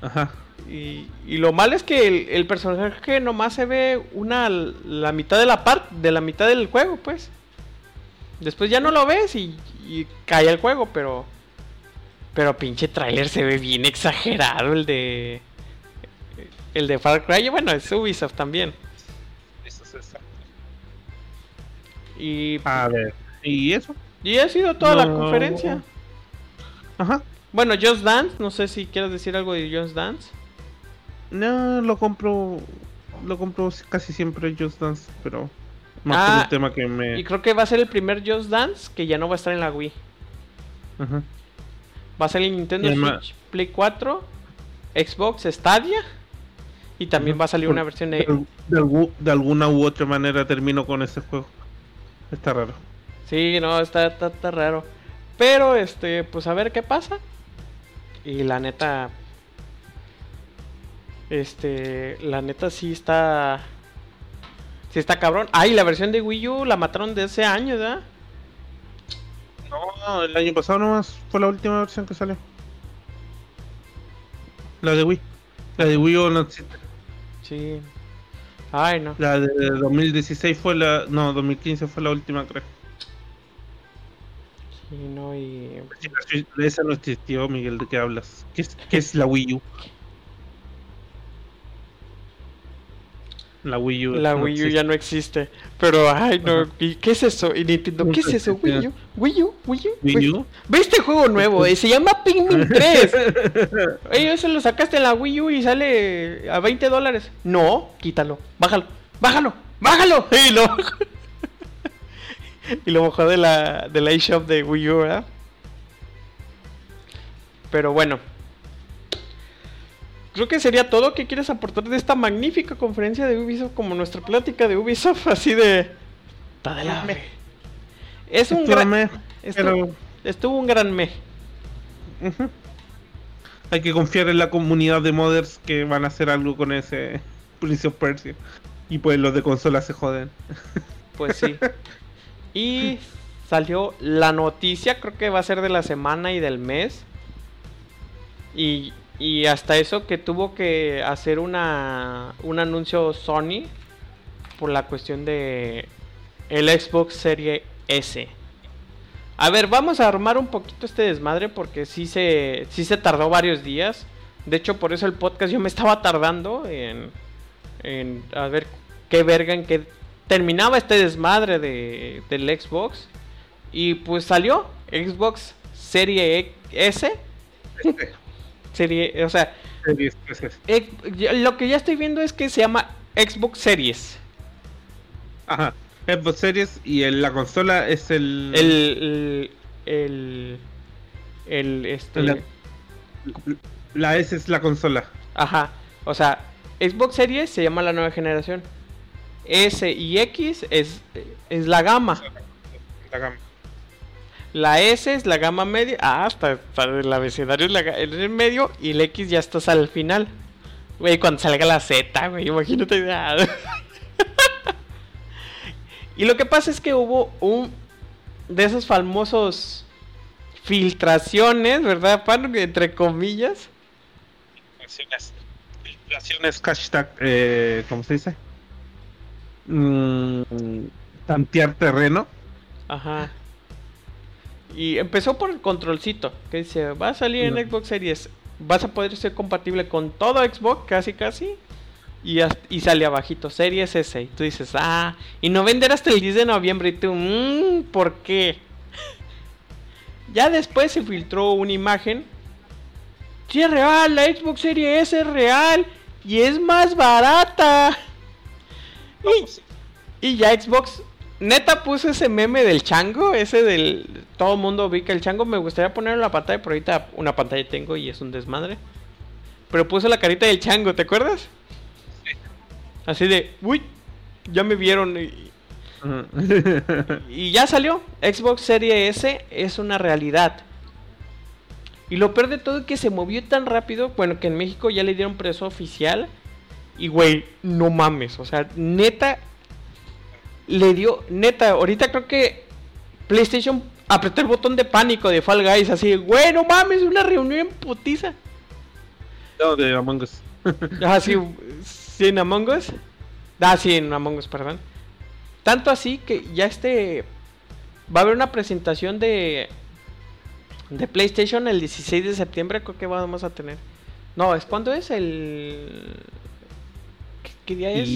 Ajá. Y, y lo malo es que el, el personaje nomás se ve una la mitad de la parte de la mitad del juego, pues. Después ya no lo ves y, y cae el juego, pero pero pinche tráiler se ve bien exagerado el de el de Far Cry, y bueno, es Ubisoft también. Eso es exacto. Y, A ver. ¿Y eso? y ha sido toda la No. conferencia. Ajá. Bueno, Just Dance, no sé si quieres decir algo de Just Dance. No, lo compro. Lo compro casi siempre Just Dance, pero. Más Ah, por un tema que me. Y creo que va a ser el primer Just Dance que ya no va a estar en la Wii. Ajá. Va a salir en Nintendo además- Switch, Play 4, Xbox Stadia. Y también va a salir una versión De, de... de algu- de alguna u otra manera termino con ese juego. Está raro. Sí, no, está, está, está raro. Pero, este, pues a ver qué pasa. Y la neta... Este, la neta sí está... Sí está cabrón. Ay, la versión de Wii U la mataron de ese año, ¿verdad? No, el año pasado nomás fue la última versión que salió. La de Wii. La de Wii U no existe. Sí. Ay, no. La de 2016 fue la. No, 2015 fue la última, creo. Sí, no, y... Esa no existió, Miguel, ¿de qué hablas? ¿Qué es, qué es la Wii U? La Wii U. La no Wii U existe. ya no existe. Pero, ay, no. Ajá. ¿y ¿Qué es eso? Y Nintendo, ¿qué es eso? Wii U, Wii U, Wii U. Wii U. Ve este juego nuevo, eh, se llama Pikmin 3. Oye, ese lo sacaste en la Wii U y sale a 20 dólares. No, quítalo, bájalo, bájalo, bájalo. Y lo y lo bajó de la, de la eShop de Wii U, ¿verdad? Pero bueno. Creo que sería todo que quieres aportar de esta magnífica conferencia de Ubisoft como nuestra plática de Ubisoft, así de... Está de la Me- Es un Estuvo gran... meh, Estuvo, pero estuvo un gran me. hay que confiar en la comunidad de modders que van a hacer algo con ese Prince of Persia. Y pues los de consola se joden. Pues sí. Y salió la noticia, creo que va a ser de la semana y del mes. Y, y hasta eso que tuvo que hacer una, un anuncio Sony por la cuestión de el Xbox Serie S. A ver, vamos a armar un poquito este desmadre porque sí se, sí se tardó varios días. De hecho, por eso el podcast yo me estaba tardando en, en a ver qué verga en qué terminaba este desmadre de, del Xbox. Y pues salió Xbox Serie S. Serie, o sea, Series, pues, ya- lo que ya estoy viendo es que se llama Xbox Series. Ajá. Xbox Series y el- la consola es el. El. El. El. el, este. La- La S es la consola. Ajá. O sea, Xbox Series se llama la nueva generación. S y X es, es la gama. La gama. La S es la gama media. Ah, hasta, el abecedario es la, ga- el medio. Y el X ya estás al final. Güey, cuando salga la Z, güey, imagínate. ah. y lo que pasa es que hubo un. De esos famosos. Filtraciones, ¿verdad, Pan? Entre comillas. Filtraciones. Filtraciones, hashtag. Eh, ¿Cómo se dice? Mm, tantear terreno. Ajá. Y empezó por el controlcito, que dice, va a salir en Xbox Series, vas a poder ser compatible con todo Xbox, casi casi. Y, y sale abajito, Series S. Y tú dices, ah, y no vender hasta el 10 de noviembre. Y tú, mmm, ¿por qué? ya después se filtró una imagen. Sí, es real, la Xbox Series S es real. Y es más barata. Y, y ya Xbox Neta puse ese meme del chango, ese del... Todo mundo que el chango me gustaría ponerlo en la pantalla, pero ahorita una pantalla tengo y es un desmadre. Pero puse la carita del chango, ¿te acuerdas? Así de, uy, ya me vieron. Y, y ya salió. Xbox Series S es una realidad. Y lo peor de todo es que se movió tan rápido, bueno, que en México ya le dieron preso oficial. Y güey, no mames, o sea, neta, le dio, neta, ahorita creo que PlayStation apretó el botón de pánico de Fall Guys, así, güey, no mames, una reunión en putiza. No, de Among Us. ah, sí, sí, en Among Us. Ah, sí, en Among Us, perdón. Tanto así que ya este. Va a haber una presentación de. De PlayStation el 16 de septiembre, creo que vamos a tener. No, ¿es cuándo es? El. ¿Qué, día es?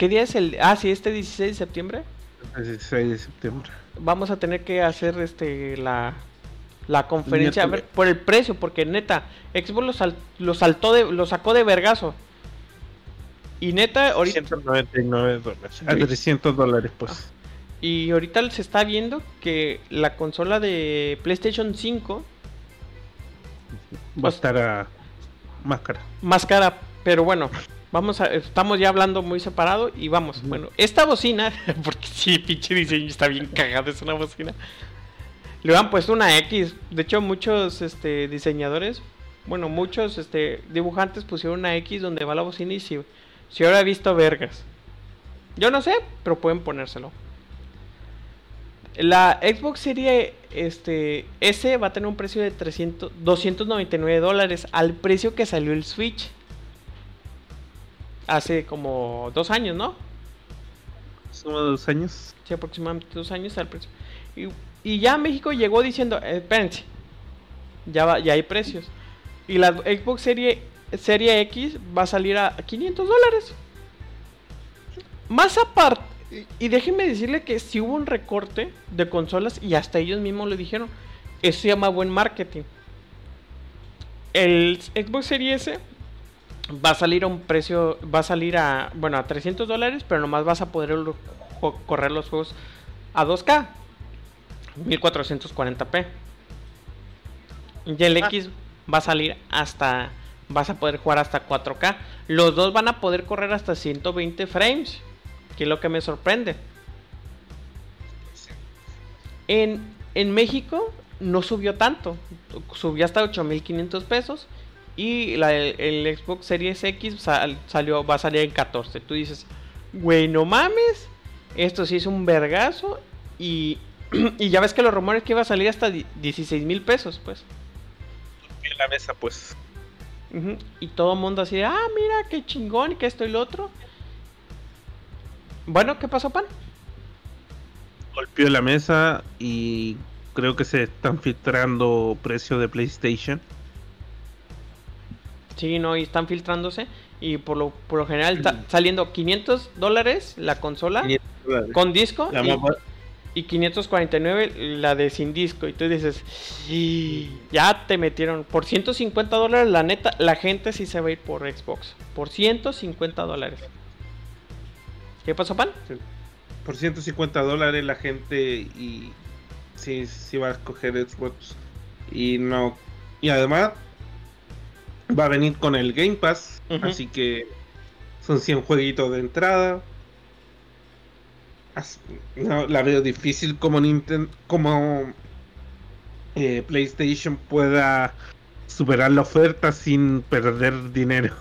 ¿Qué día es el.? Ah, sí, este 16 de septiembre. 16 de septiembre. Vamos a tener que hacer este la, la conferencia a ver, por el precio, porque neta, Xbox lo, saltó de, lo sacó de vergazo. Y neta, ahorita. 199 dólares. A 300 dólares, pues. Ah, y ahorita se está viendo que la consola de PlayStation 5 va a estar a más cara. Más cara, pero bueno, Vamos a, estamos ya hablando muy separado y vamos. Bueno, esta bocina, porque sí, pinche diseño está bien cagado, es una bocina. Le han puesto una X. De hecho, muchos este, diseñadores, bueno, muchos este, dibujantes pusieron una X donde va la bocina y si, si ahora he visto vergas. Yo no sé, pero pueden ponérselo. La Xbox Series este, S va a tener un precio de 300, 299 dólares al precio que salió el Switch hace como dos años, ¿no? Como dos años. Sí, aproximadamente dos años al precio. Y, ya México llegó diciendo, eh, espérense, ya, ya hay precios. Y la Xbox Serie, Serie X va a salir a 500 dólares. Más aparte, y déjenme decirle que si hubo un recorte de consolas y hasta ellos mismos lo dijeron. Eso se llama buen marketing. El Xbox Series S va a salir a un precio, va a salir a, bueno, a 300 dólares, pero nomás vas a poder correr los juegos a 2K, 1440p. Y el ah. X va a salir hasta, vas a poder jugar hasta 4K. Los dos van a poder correr hasta 120 frames, que es lo que me sorprende. En, en México no subió tanto, subió hasta 8500 pesos y la, el, Xbox Series X salió, va a salir en 14. Tú dices, güey, no mames. Esto sí es un vergazo. Y, y ya ves que los rumores que iba a salir hasta 16 mil pesos, pues. En la mesa, pues. Y todo el mundo así de, ah, mira, qué chingón, que esto y lo otro. Bueno, ¿qué pasó, Pan? Golpeó la mesa y creo que se están filtrando precios de PlayStation. Sí, no, y están filtrándose. Y por lo, por lo general está saliendo 500 dólares la consola con disco. Y, 549 la de sin disco. Y tú dices, ya te metieron. Por 150 dólares, la neta, la gente sí se va a ir por Xbox. Por 150 dólares. ¿Qué pasó, Pan? Por 150 dólares la gente y sí, sí va a escoger Xbox. Y no. Y además Va a venir con el Game Pass, así que son 100 jueguitos de entrada. No, la veo difícil como Nintendo, como eh, PlayStation pueda superar la oferta sin perder dinero.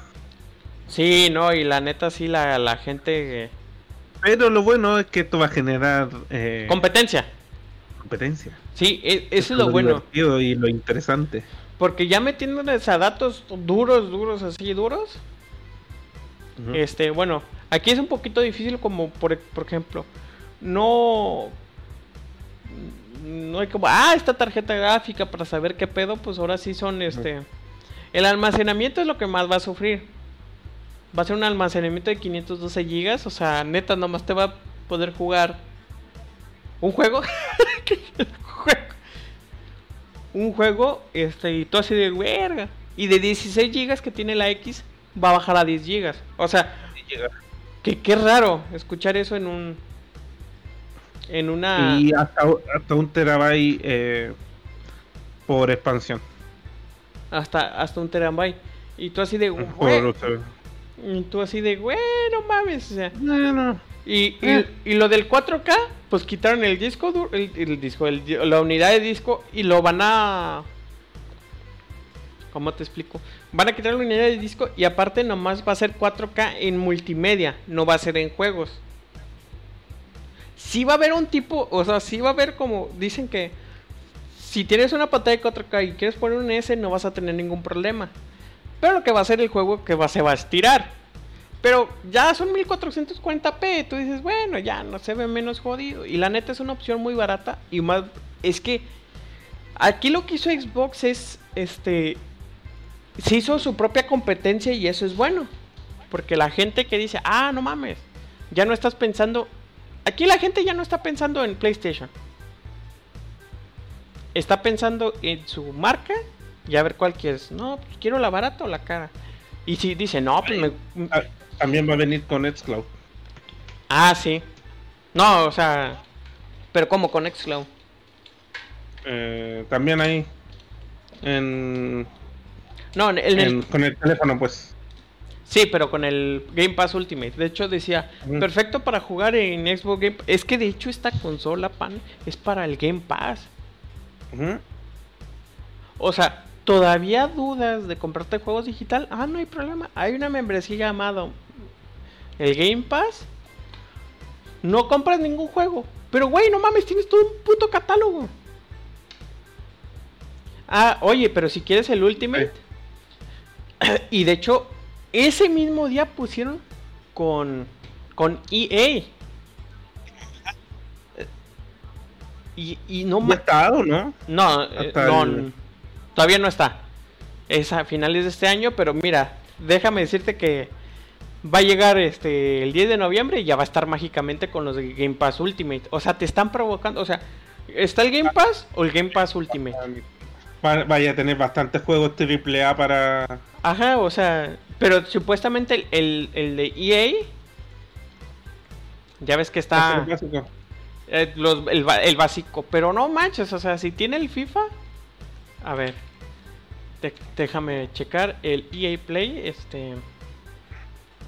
Sí, no, y la neta sí, la, la gente... Pero lo bueno es que esto va a generar... Eh, competencia. Competencia. Sí, e, eso es lo, lo bueno. Y lo interesante. Porque ya metiéndoles a datos duros, duros, así duros. Este, bueno, aquí es un poquito difícil como por, por ejemplo, no no hay como, ah, esta tarjeta gráfica para saber qué pedo, pues ahora sí son este... El almacenamiento es lo que más va a sufrir. Va a ser un almacenamiento de 512 gigas, o sea, neta, nomás te va a poder jugar un juego. un juego, este, y todo así de verga. Y de 16 gigas que tiene la X, va a bajar a 10 gigas. O sea, que qué raro escuchar eso en un en una y hasta, hasta un terabyte eh, por expansión. Hasta hasta un terabyte. Y tú así de y tú así de, bueno, mames, o sea. Y, eh. y, lo del 4K, pues quitaron el disco, el, el disco, el, la unidad de disco y lo van a ¿Cómo te explico? Van a quitar la unidad de disco y aparte nomás va a ser 4K en multimedia, no va a ser en juegos. Sí va a haber un tipo, o sea, sí va a haber como dicen que si tienes una pantalla de 4K y quieres poner un S no vas a tener ningún problema. Pero lo que va a ser el juego que se va a estirar. Pero ya son 1440p, tú dices, bueno, ya no se ve menos jodido. Y la neta es una opción muy barata y más es que aquí lo que hizo Xbox es este se hizo su propia competencia y eso es bueno. Porque la gente que dice, ah, no mames, ya no estás pensando. Aquí la gente ya no está pensando en PlayStation. Está pensando en su marca y a ver cuál quieres. No, pues quiero la barata o la cara. Y si dice, no, pues me. También va a venir con Xcloud. Ah, sí. No, o sea. Pero como con Xcloud. Eh, también hay. En no, con el teléfono, pues. Sí, pero con el Game Pass Ultimate. De hecho, decía, perfecto para jugar en Xbox Game Es que de hecho esta consola, pan, es para el Game Pass. O sea, ¿todavía dudas de comprarte juegos digital? Ah, no hay problema. Hay una membresía llamada el Game Pass. No compras ningún juego. Pero, güey, no mames, tienes todo un puto catálogo. Ah, oye, pero si quieres el Ultimate... y de hecho, ese mismo día pusieron con, con EA. Y, y no ¿Ya está no? No, eh, no todavía no está. Es a finales de este año, pero mira, déjame decirte que va a llegar este el 10 de noviembre y ya va a estar mágicamente con los de Game Pass Ultimate. O sea, te están provocando, o sea, ¿está el Game Pass o el Game Pass Ultimate? Vaya a tener bastantes juegos AAA para. Ajá, o sea, pero supuestamente el, el, de EA. Ya ves que está. El básico. Eh, el, básico. Pero no manches, o sea, si tiene el FIFA. A ver. déjame checar el EA Play. Este.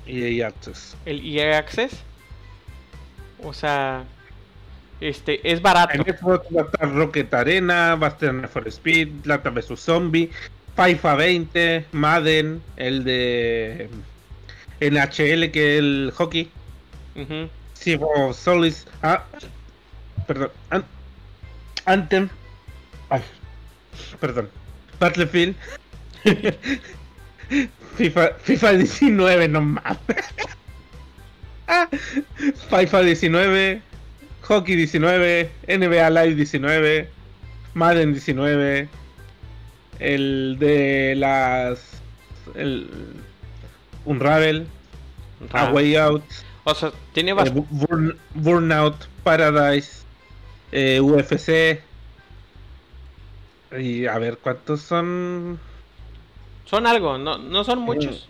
EA Access. El EA Access. O sea, este, es barato. En Xbox va a estar Rocket Arena, va a estar for Speed, Plata vs Zombie, FIFA 20, Madden, el de NHL que es el hockey. Uh Solis, ah, perdón, Anthem, ay, perdón, Battlefield, FIFA, FIFA 19, no mames. FIFA 19, Hockey 19, NBA Live 19, Madden 19, el de las. El. Unravel, A Way Out. O sea, tiene eh, Burnout, Paradise, eh, UFC. Y a ver, ¿cuántos son? Son algo, no, no son muchos.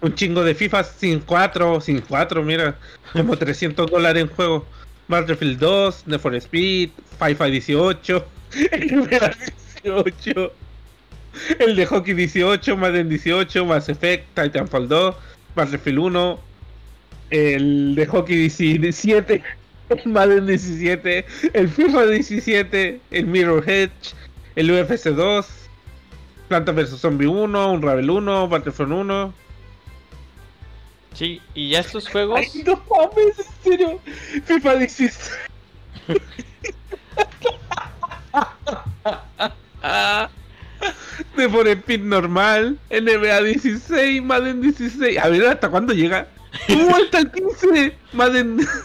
Un chingo de FIFA sin 4, sin 4, mira, como 300 dólares en juego. Battlefield 2, Need for Speed, FIFA 18, el 18, el de Hockey 18, Madden 18, Mass Effect, Titanfall 2, Battlefield 1, el de Hockey 17, el Madden 17, el FIFA 17, el Mirror Edge, el UFC 2, Planta vs Zombie 1, Unravel 1, Battlefront 1, Sí, y ya estos juegos. Ay, no mames, en serio. FIFA 16. de por Speed normal, NBA 16, Madden 16. A ver, ¿hasta cuándo llega? ¿Cómo hasta el 15? Madden.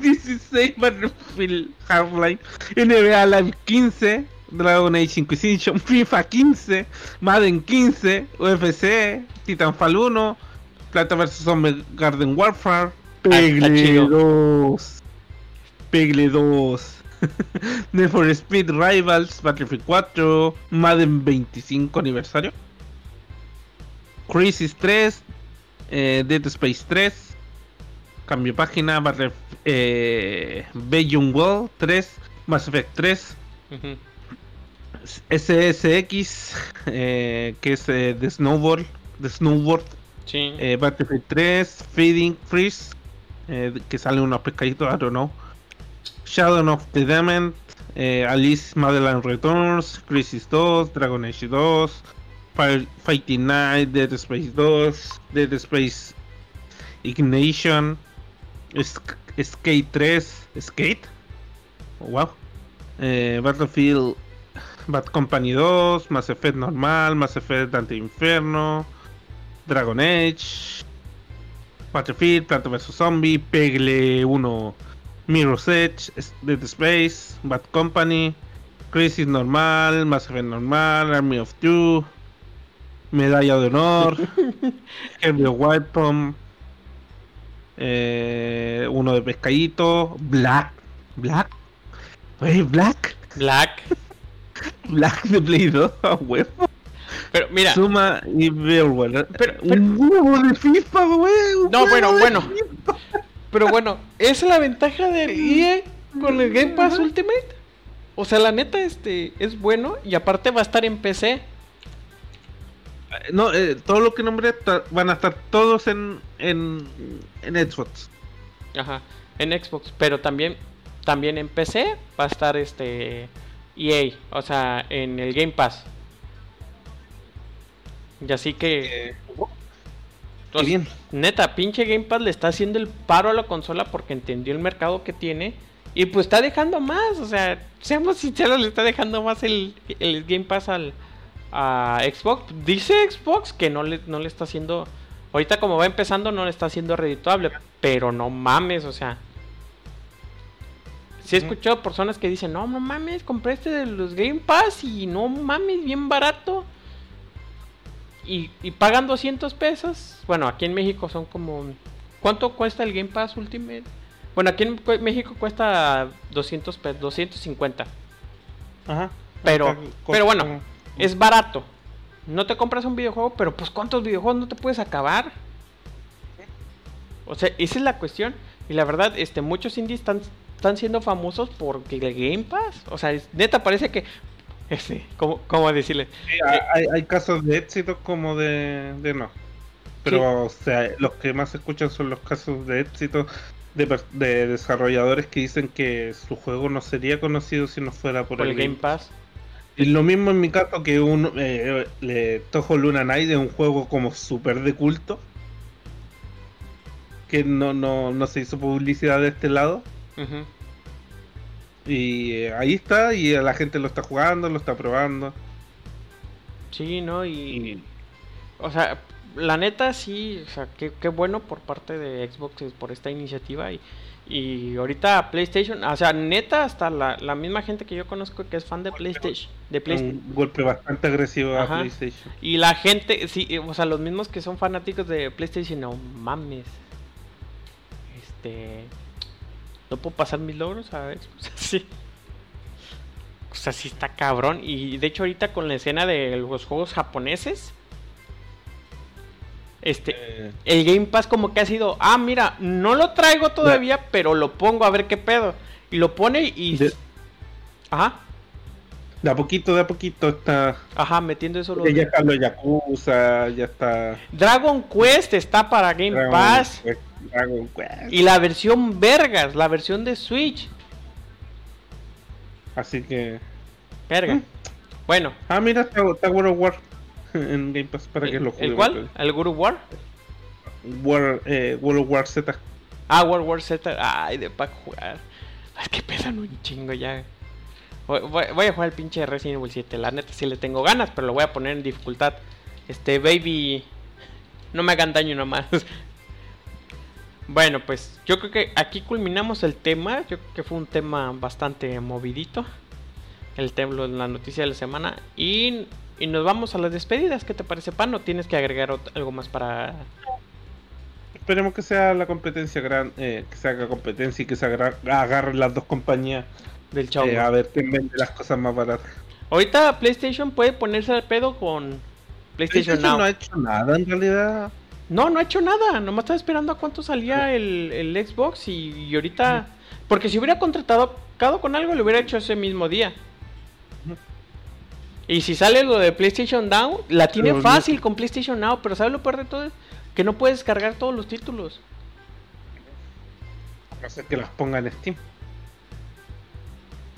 16 Battlefield Hardline, NBA Live 15, Dragon Age Inquisition, FIFA 15, Madden 15, UFC, Titanfall 1, Plata vs Zombie Garden Warfare, Pegle 2, Pegle 2, Need for Speed Rivals, Battlefield 4, Madden 25 aniversario, Crisis 3, eh, Dead Space 3, cambio página, Battle, eh, World 3, Mass Effect 3, SSX, eh, que es eh, The Snowboard, The Snowboard, eh, Battlefield 3, Feeding Freeze, eh, que sale unos pescaditos, I don't know. Shadow of the Demon, eh, Alice Madeline Returns, Crisis 2, Dragon Age 2, Fighting Night, Dead Space 2, Dead Space Ignition, Skate 3, Skate, wow, eh, Battlefield Bad Company 2, Mass Effect normal, Mass Effect Dante Inferno, Dragon Age, Battlefield, Planta vs Zombie, Pegle 1, Mirror's Edge, Dead Space, Bad Company, Crisis normal, Mass Effect normal, Army of Two, Medalla de Honor, Heavy Weapon, eh, uno de pescadito, Black, Black, Black, Black, Black de Play 2, a huevo. Pero mira. Suma y Beowulf. Pero, un huevo de FIFA, güey. No, bueno, bueno. Pero bueno, esa es la ventaja del EA con el Game Pass Ultimate. O sea, la neta, este es bueno y aparte va a estar en PC. No, eh, todo lo que nombré van a estar todos en, en, en Xbox. Ajá, en Xbox, pero también también en PC va a estar este EA, o sea, en el Game Pass. Y así que. Eh, pues, bien. Neta, pinche Game Pass le está haciendo el paro a la consola porque entendió el mercado que tiene. Y pues está dejando más. O sea, seamos sinceros, le está dejando más el, el Game Pass al, a Xbox. Dice Xbox que no le, no le está haciendo. Ahorita como va empezando no le está haciendo redituable. Pero no mames, o sea. Si he escuchado personas que dicen, no, no mames, compré este de los Game Pass y no mames, bien barato y, pagan 200 pesos. Bueno, aquí en México son como... ¿Cuánto cuesta el Game Pass Ultimate? Bueno, aquí en México cuesta 200 pesos, 250. Ajá. Pero, pero bueno, es barato. No te compras un videojuego, pero pues ¿cuántos videojuegos no te puedes acabar? O sea, esa es la cuestión. Y la verdad, este, muchos indies están, están siendo famosos porque el Game Pass. O sea, neta parece que Sí, ¿cómo, cómo decirle? hay, hay, casos de éxito como de, de no. Pero, o sea, los que más se escuchan son los casos de éxito de, de, desarrolladores que dicen que su juego no sería conocido si no fuera por, el, Game Pass. Y lo mismo en mi caso que un eh, le, Toho Luna Night es un juego como súper de culto. Que no, no, no se hizo publicidad de este lado. Y eh, ahí está, y la gente lo está jugando, lo está probando. Sí, ¿no? Y, O sea, la neta sí, o sea, qué, bueno por parte de Xbox por esta iniciativa. Y, y ahorita PlayStation, o sea, neta, hasta la, la, misma gente que yo conozco que es fan de PlayStation. De PlayStation. Un golpe bastante agresivo a PlayStation. Y la gente, sí, o sea, los mismos que son fanáticos de PlayStation, no mames. Este no puedo pasar mis logros a ver. sí. O sea, sí está cabrón. Y de hecho, ahorita con la escena de los juegos japoneses. Este, eh. el Game Pass como que ha sido, ah, mira, no lo traigo todavía, pero lo pongo a ver qué pedo. Y lo pone y... Ajá. De a poquito, de a poquito está... Ajá, metiendo eso. Ya está lo Yakuza, ya está... Dragon Quest está para Game Pass. Y la versión vergas, la versión de Switch. Así que. Verga. ¿Mm? Bueno. Ah, mira, está, World of War en Game Pass para que lo juegue. ¿El cuál? ¿El World of War? eh, World of War Z. Ah, World War Z. Ay, de para jugar. Es que pesan un chingo ya. Voy, voy, a jugar el pinche Resident Evil 7. La neta sí le tengo ganas, pero lo voy a poner en dificultad. Este, baby. No me hagan daño nomás. Bueno, pues yo creo que aquí culminamos el tema. Yo creo que fue un tema bastante movidito. El tema, la noticia de la semana. Y, y nos vamos a las despedidas. ¿Qué te parece, Pan? ¿No tienes que agregar algo más para Esperemos que sea la competencia gran, eh, que se haga competencia y que se agarren las dos compañías del chavo? eh, a ver quién vende las cosas más baratas. Ahorita PlayStation puede ponerse al pedo con PlayStation PlayStation Now. no ha hecho nada en realidad. No, no ha hecho nada. Nomás estaba esperando a cuánto salía el, el Xbox y, y ahorita. Porque si hubiera contratado cada con algo, lo hubiera hecho ese mismo día. Y si sale lo de PlayStation Now, la tiene Pero no- fácil con PlayStation Now. Pero ¿sabes lo peor de todo? Que no puedes cargar todos los títulos. No sé que las ponga en Steam.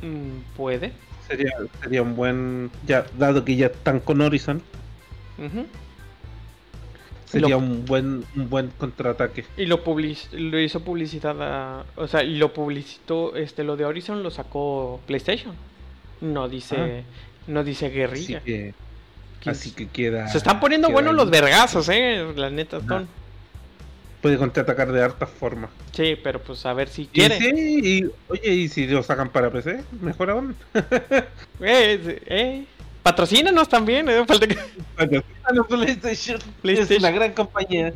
Mm, puede. Sería, sería un buen. Ya, dado que ya están con Horizon. Sería Lo- un buen un buen contraataque. Y lo, public- lo hizo publicidad. a- o sea, y lo publicitó. Este, lo de Horizon lo sacó PlayStation. No dice. No dice guerrilla. Que- así que queda. Se están poniendo buenos los vergazos, eh. La neta, son. Puede contraatacar de hartas formas. Sí, pero pues a ver si quiere. sí, y, oye, y si lo sacan para PC, mejor aún. Eh, eh, Patrocínanos también, eh. Falta que. PlayStation, PlayStation. es una gran compañía.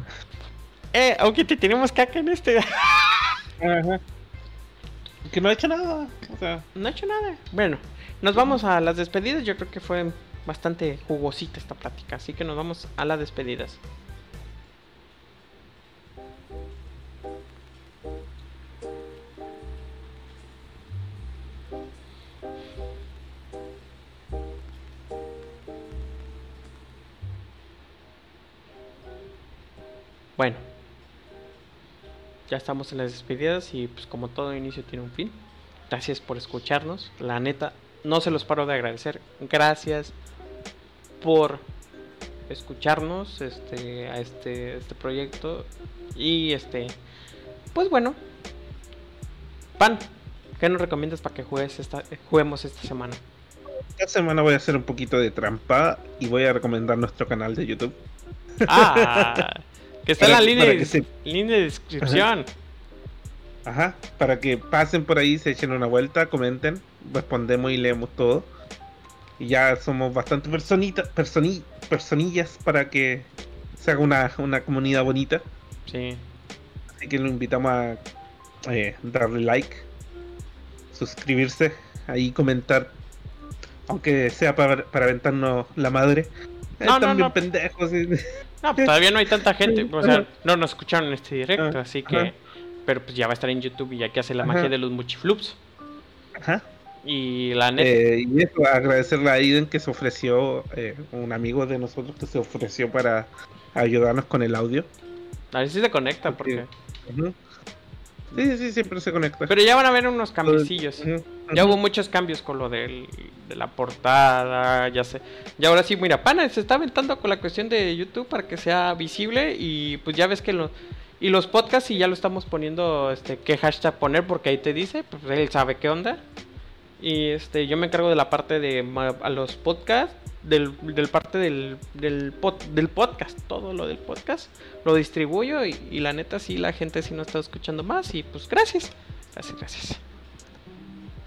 Eh, aunque te tenemos caca en este. Ajá. Que no ha hecho nada. O sea, no ha hecho nada. Bueno, nos vamos a las despedidas. Yo creo que fue bastante jugosita esta plática. Así que nos vamos a las despedidas. Bueno, ya estamos en las despedidas y pues como todo inicio tiene un fin. Gracias por escucharnos. La neta, no se los paro de agradecer. Gracias por escucharnos este, a este, este proyecto. Y este, pues bueno. Pan, ¿qué nos recomiendas para que juegues esta, juguemos esta semana? esta semana voy a hacer un poquito de trampa y voy a recomendar nuestro canal de YouTube. Ah, que está en la línea, de, que se- línea de descripción. Ajá, para que pasen por ahí, se echen una vuelta, comenten, respondemos y leemos todo. Y ya somos bastante personitas, personi- personillas para que se haga una, una comunidad bonita. Sí. Así que lo invitamos a eh, darle like, suscribirse, ahí comentar, aunque sea para, para aventarnos la madre. No, no, bien no. pendejos. y- No, pues todavía no hay tanta gente. O sea, no nos escucharon en este directo, Ah, así que. ajá. Pero pues ya va a estar en YouTube y ya que hace la Ajá. magia de los muchiflups. Ajá. Y la neta. Eh, y eso, agradecerle a Aiden que se ofreció, eh, un amigo de nosotros que se ofreció para ayudarnos con el audio. a ver si se conecta, porque. Ujú. Sí, sí, siempre se conecta. Pero ya van a haber unos cambiecillos. Ya hubo muchos cambios con lo del, de la portada, ya sé. Y ahora sí, mira, pana, se está aventando con la cuestión de YouTube para que sea visible y pues ya ves que lo... Y los podcasts, y ya lo estamos poniendo, este, qué hashtag poner, porque ahí te dice, pues él sabe qué onda. Y este, yo me encargo de la parte de a los podcasts, del, del parte del, del, pod- del podcast, todo lo del podcast, lo distribuyo y, y la neta sí, la gente sí nos está escuchando más y pues gracias. Gracias, gracias.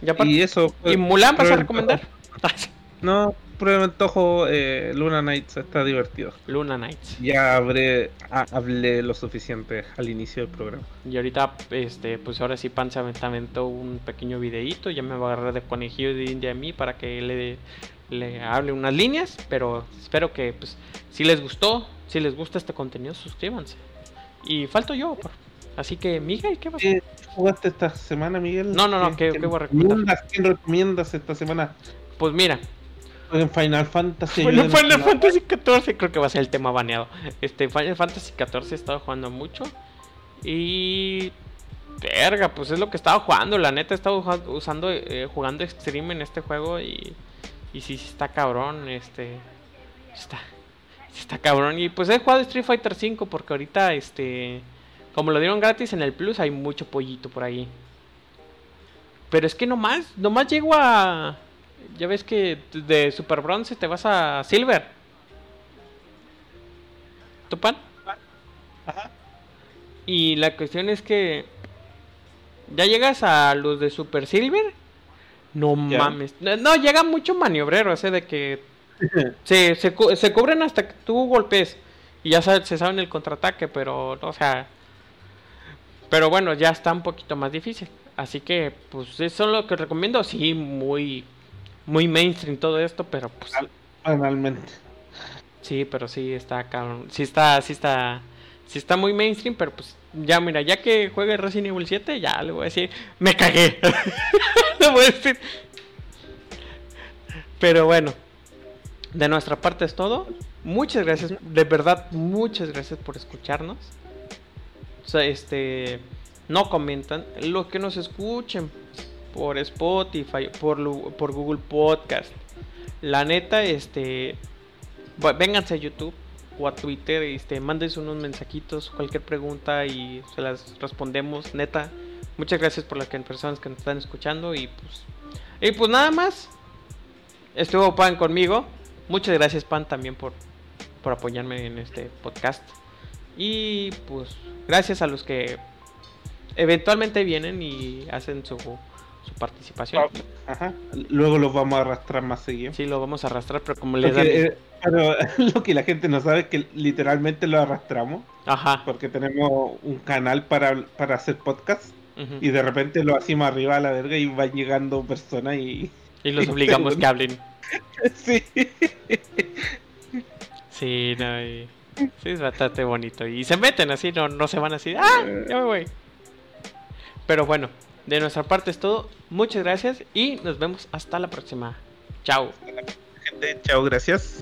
Y aparte- Y eso. ¿Y Mulan vas a recomendar? No, prueba antojo, eh, Luna Nights está divertido. Luna Nights. Ya habré, ah, hablé lo suficiente al inicio del programa. Y ahorita, este, pues ahora sí Pan se avent- aventó un pequeño videíto. Ya me va a agarrar de conejillo de India a mí para que le, le hable unas líneas. Pero espero que, pues, si les gustó, si les gusta este contenido, suscríbanse. Y falto yo, por- así que, Miguel, ¿qué vas a ¿Qué jugaste esta semana, Miguel? No, no, no, ¿qué- qué voy a recomendar? ¿Quién recomiendas esta semana? Pues mira, En Final Fantasy. Bueno, ayúdenos Final la- Fantasy 14 creo que va a ser el tema baneado. Este Final Fantasy 14 he estado jugando mucho y verga, pues es lo que estaba jugando, la neta he estado usando eh, jugando Extreme en este juego y y sí, sí está cabrón, este está está cabrón y pues he jugado Street Fighter 5 porque ahorita este como lo dieron gratis en el Plus hay mucho pollito por ahí. Pero es que nomás, nomás llego a ya ves que de Super Bronze te vas a Silver. ¿Tu pan? Ajá. Y la cuestión es que ya llegas a los de Super Silver. No Ya. mames. No, llega mucho maniobrero, ese de que se, se, se cubren hasta que tú golpes. Y ya se saben el contraataque, pero, o sea. Pero bueno, ya está un poquito más difícil. Así que, pues, eso es lo que recomiendo. Sí, muy, muy mainstream todo esto, pero pues. Banalmente. Sí, pero sí está cabrón. Sí está, sí está. Sí está muy mainstream, pero pues ya mira, ya que juegue Resident Evil 7, ya le voy a decir, me cagué. le voy a decir. Pero bueno, de nuestra parte es todo. Muchas gracias, de verdad, muchas gracias por escucharnos. O sea, este, no comentan, lo que nos escuchen por Spotify, por, por Google Podcast. La neta, este, vénganse a YouTube o a Twitter, este, mándense unos mensajitos, cualquier pregunta y se las respondemos, neta. Muchas gracias por las que- personas que nos están escuchando y pues y pues nada más. Estuvo Pan conmigo. Muchas gracias Pan también por por apoyarme en este podcast. Y pues gracias a los que eventualmente vienen y hacen su su participación. Ajá. Luego los vamos a arrastrar más seguido. Sí, lo vamos a arrastrar, pero como Porque, dan eh, pero lo que la gente no sabe es que literalmente lo arrastramos Ajá. porque tenemos un canal para, para hacer podcast y de repente lo hacemos arriba a la verga y van llegando personas y Y los obligamos que hablen. sí Sí, no, y- sí, es bastante bonito. Y se meten así, no, no se van así. ¡Ah! Ya me voy. Pero bueno, de nuestra parte es todo. Muchas gracias y nos vemos hasta la próxima. Chao. gente chao gracias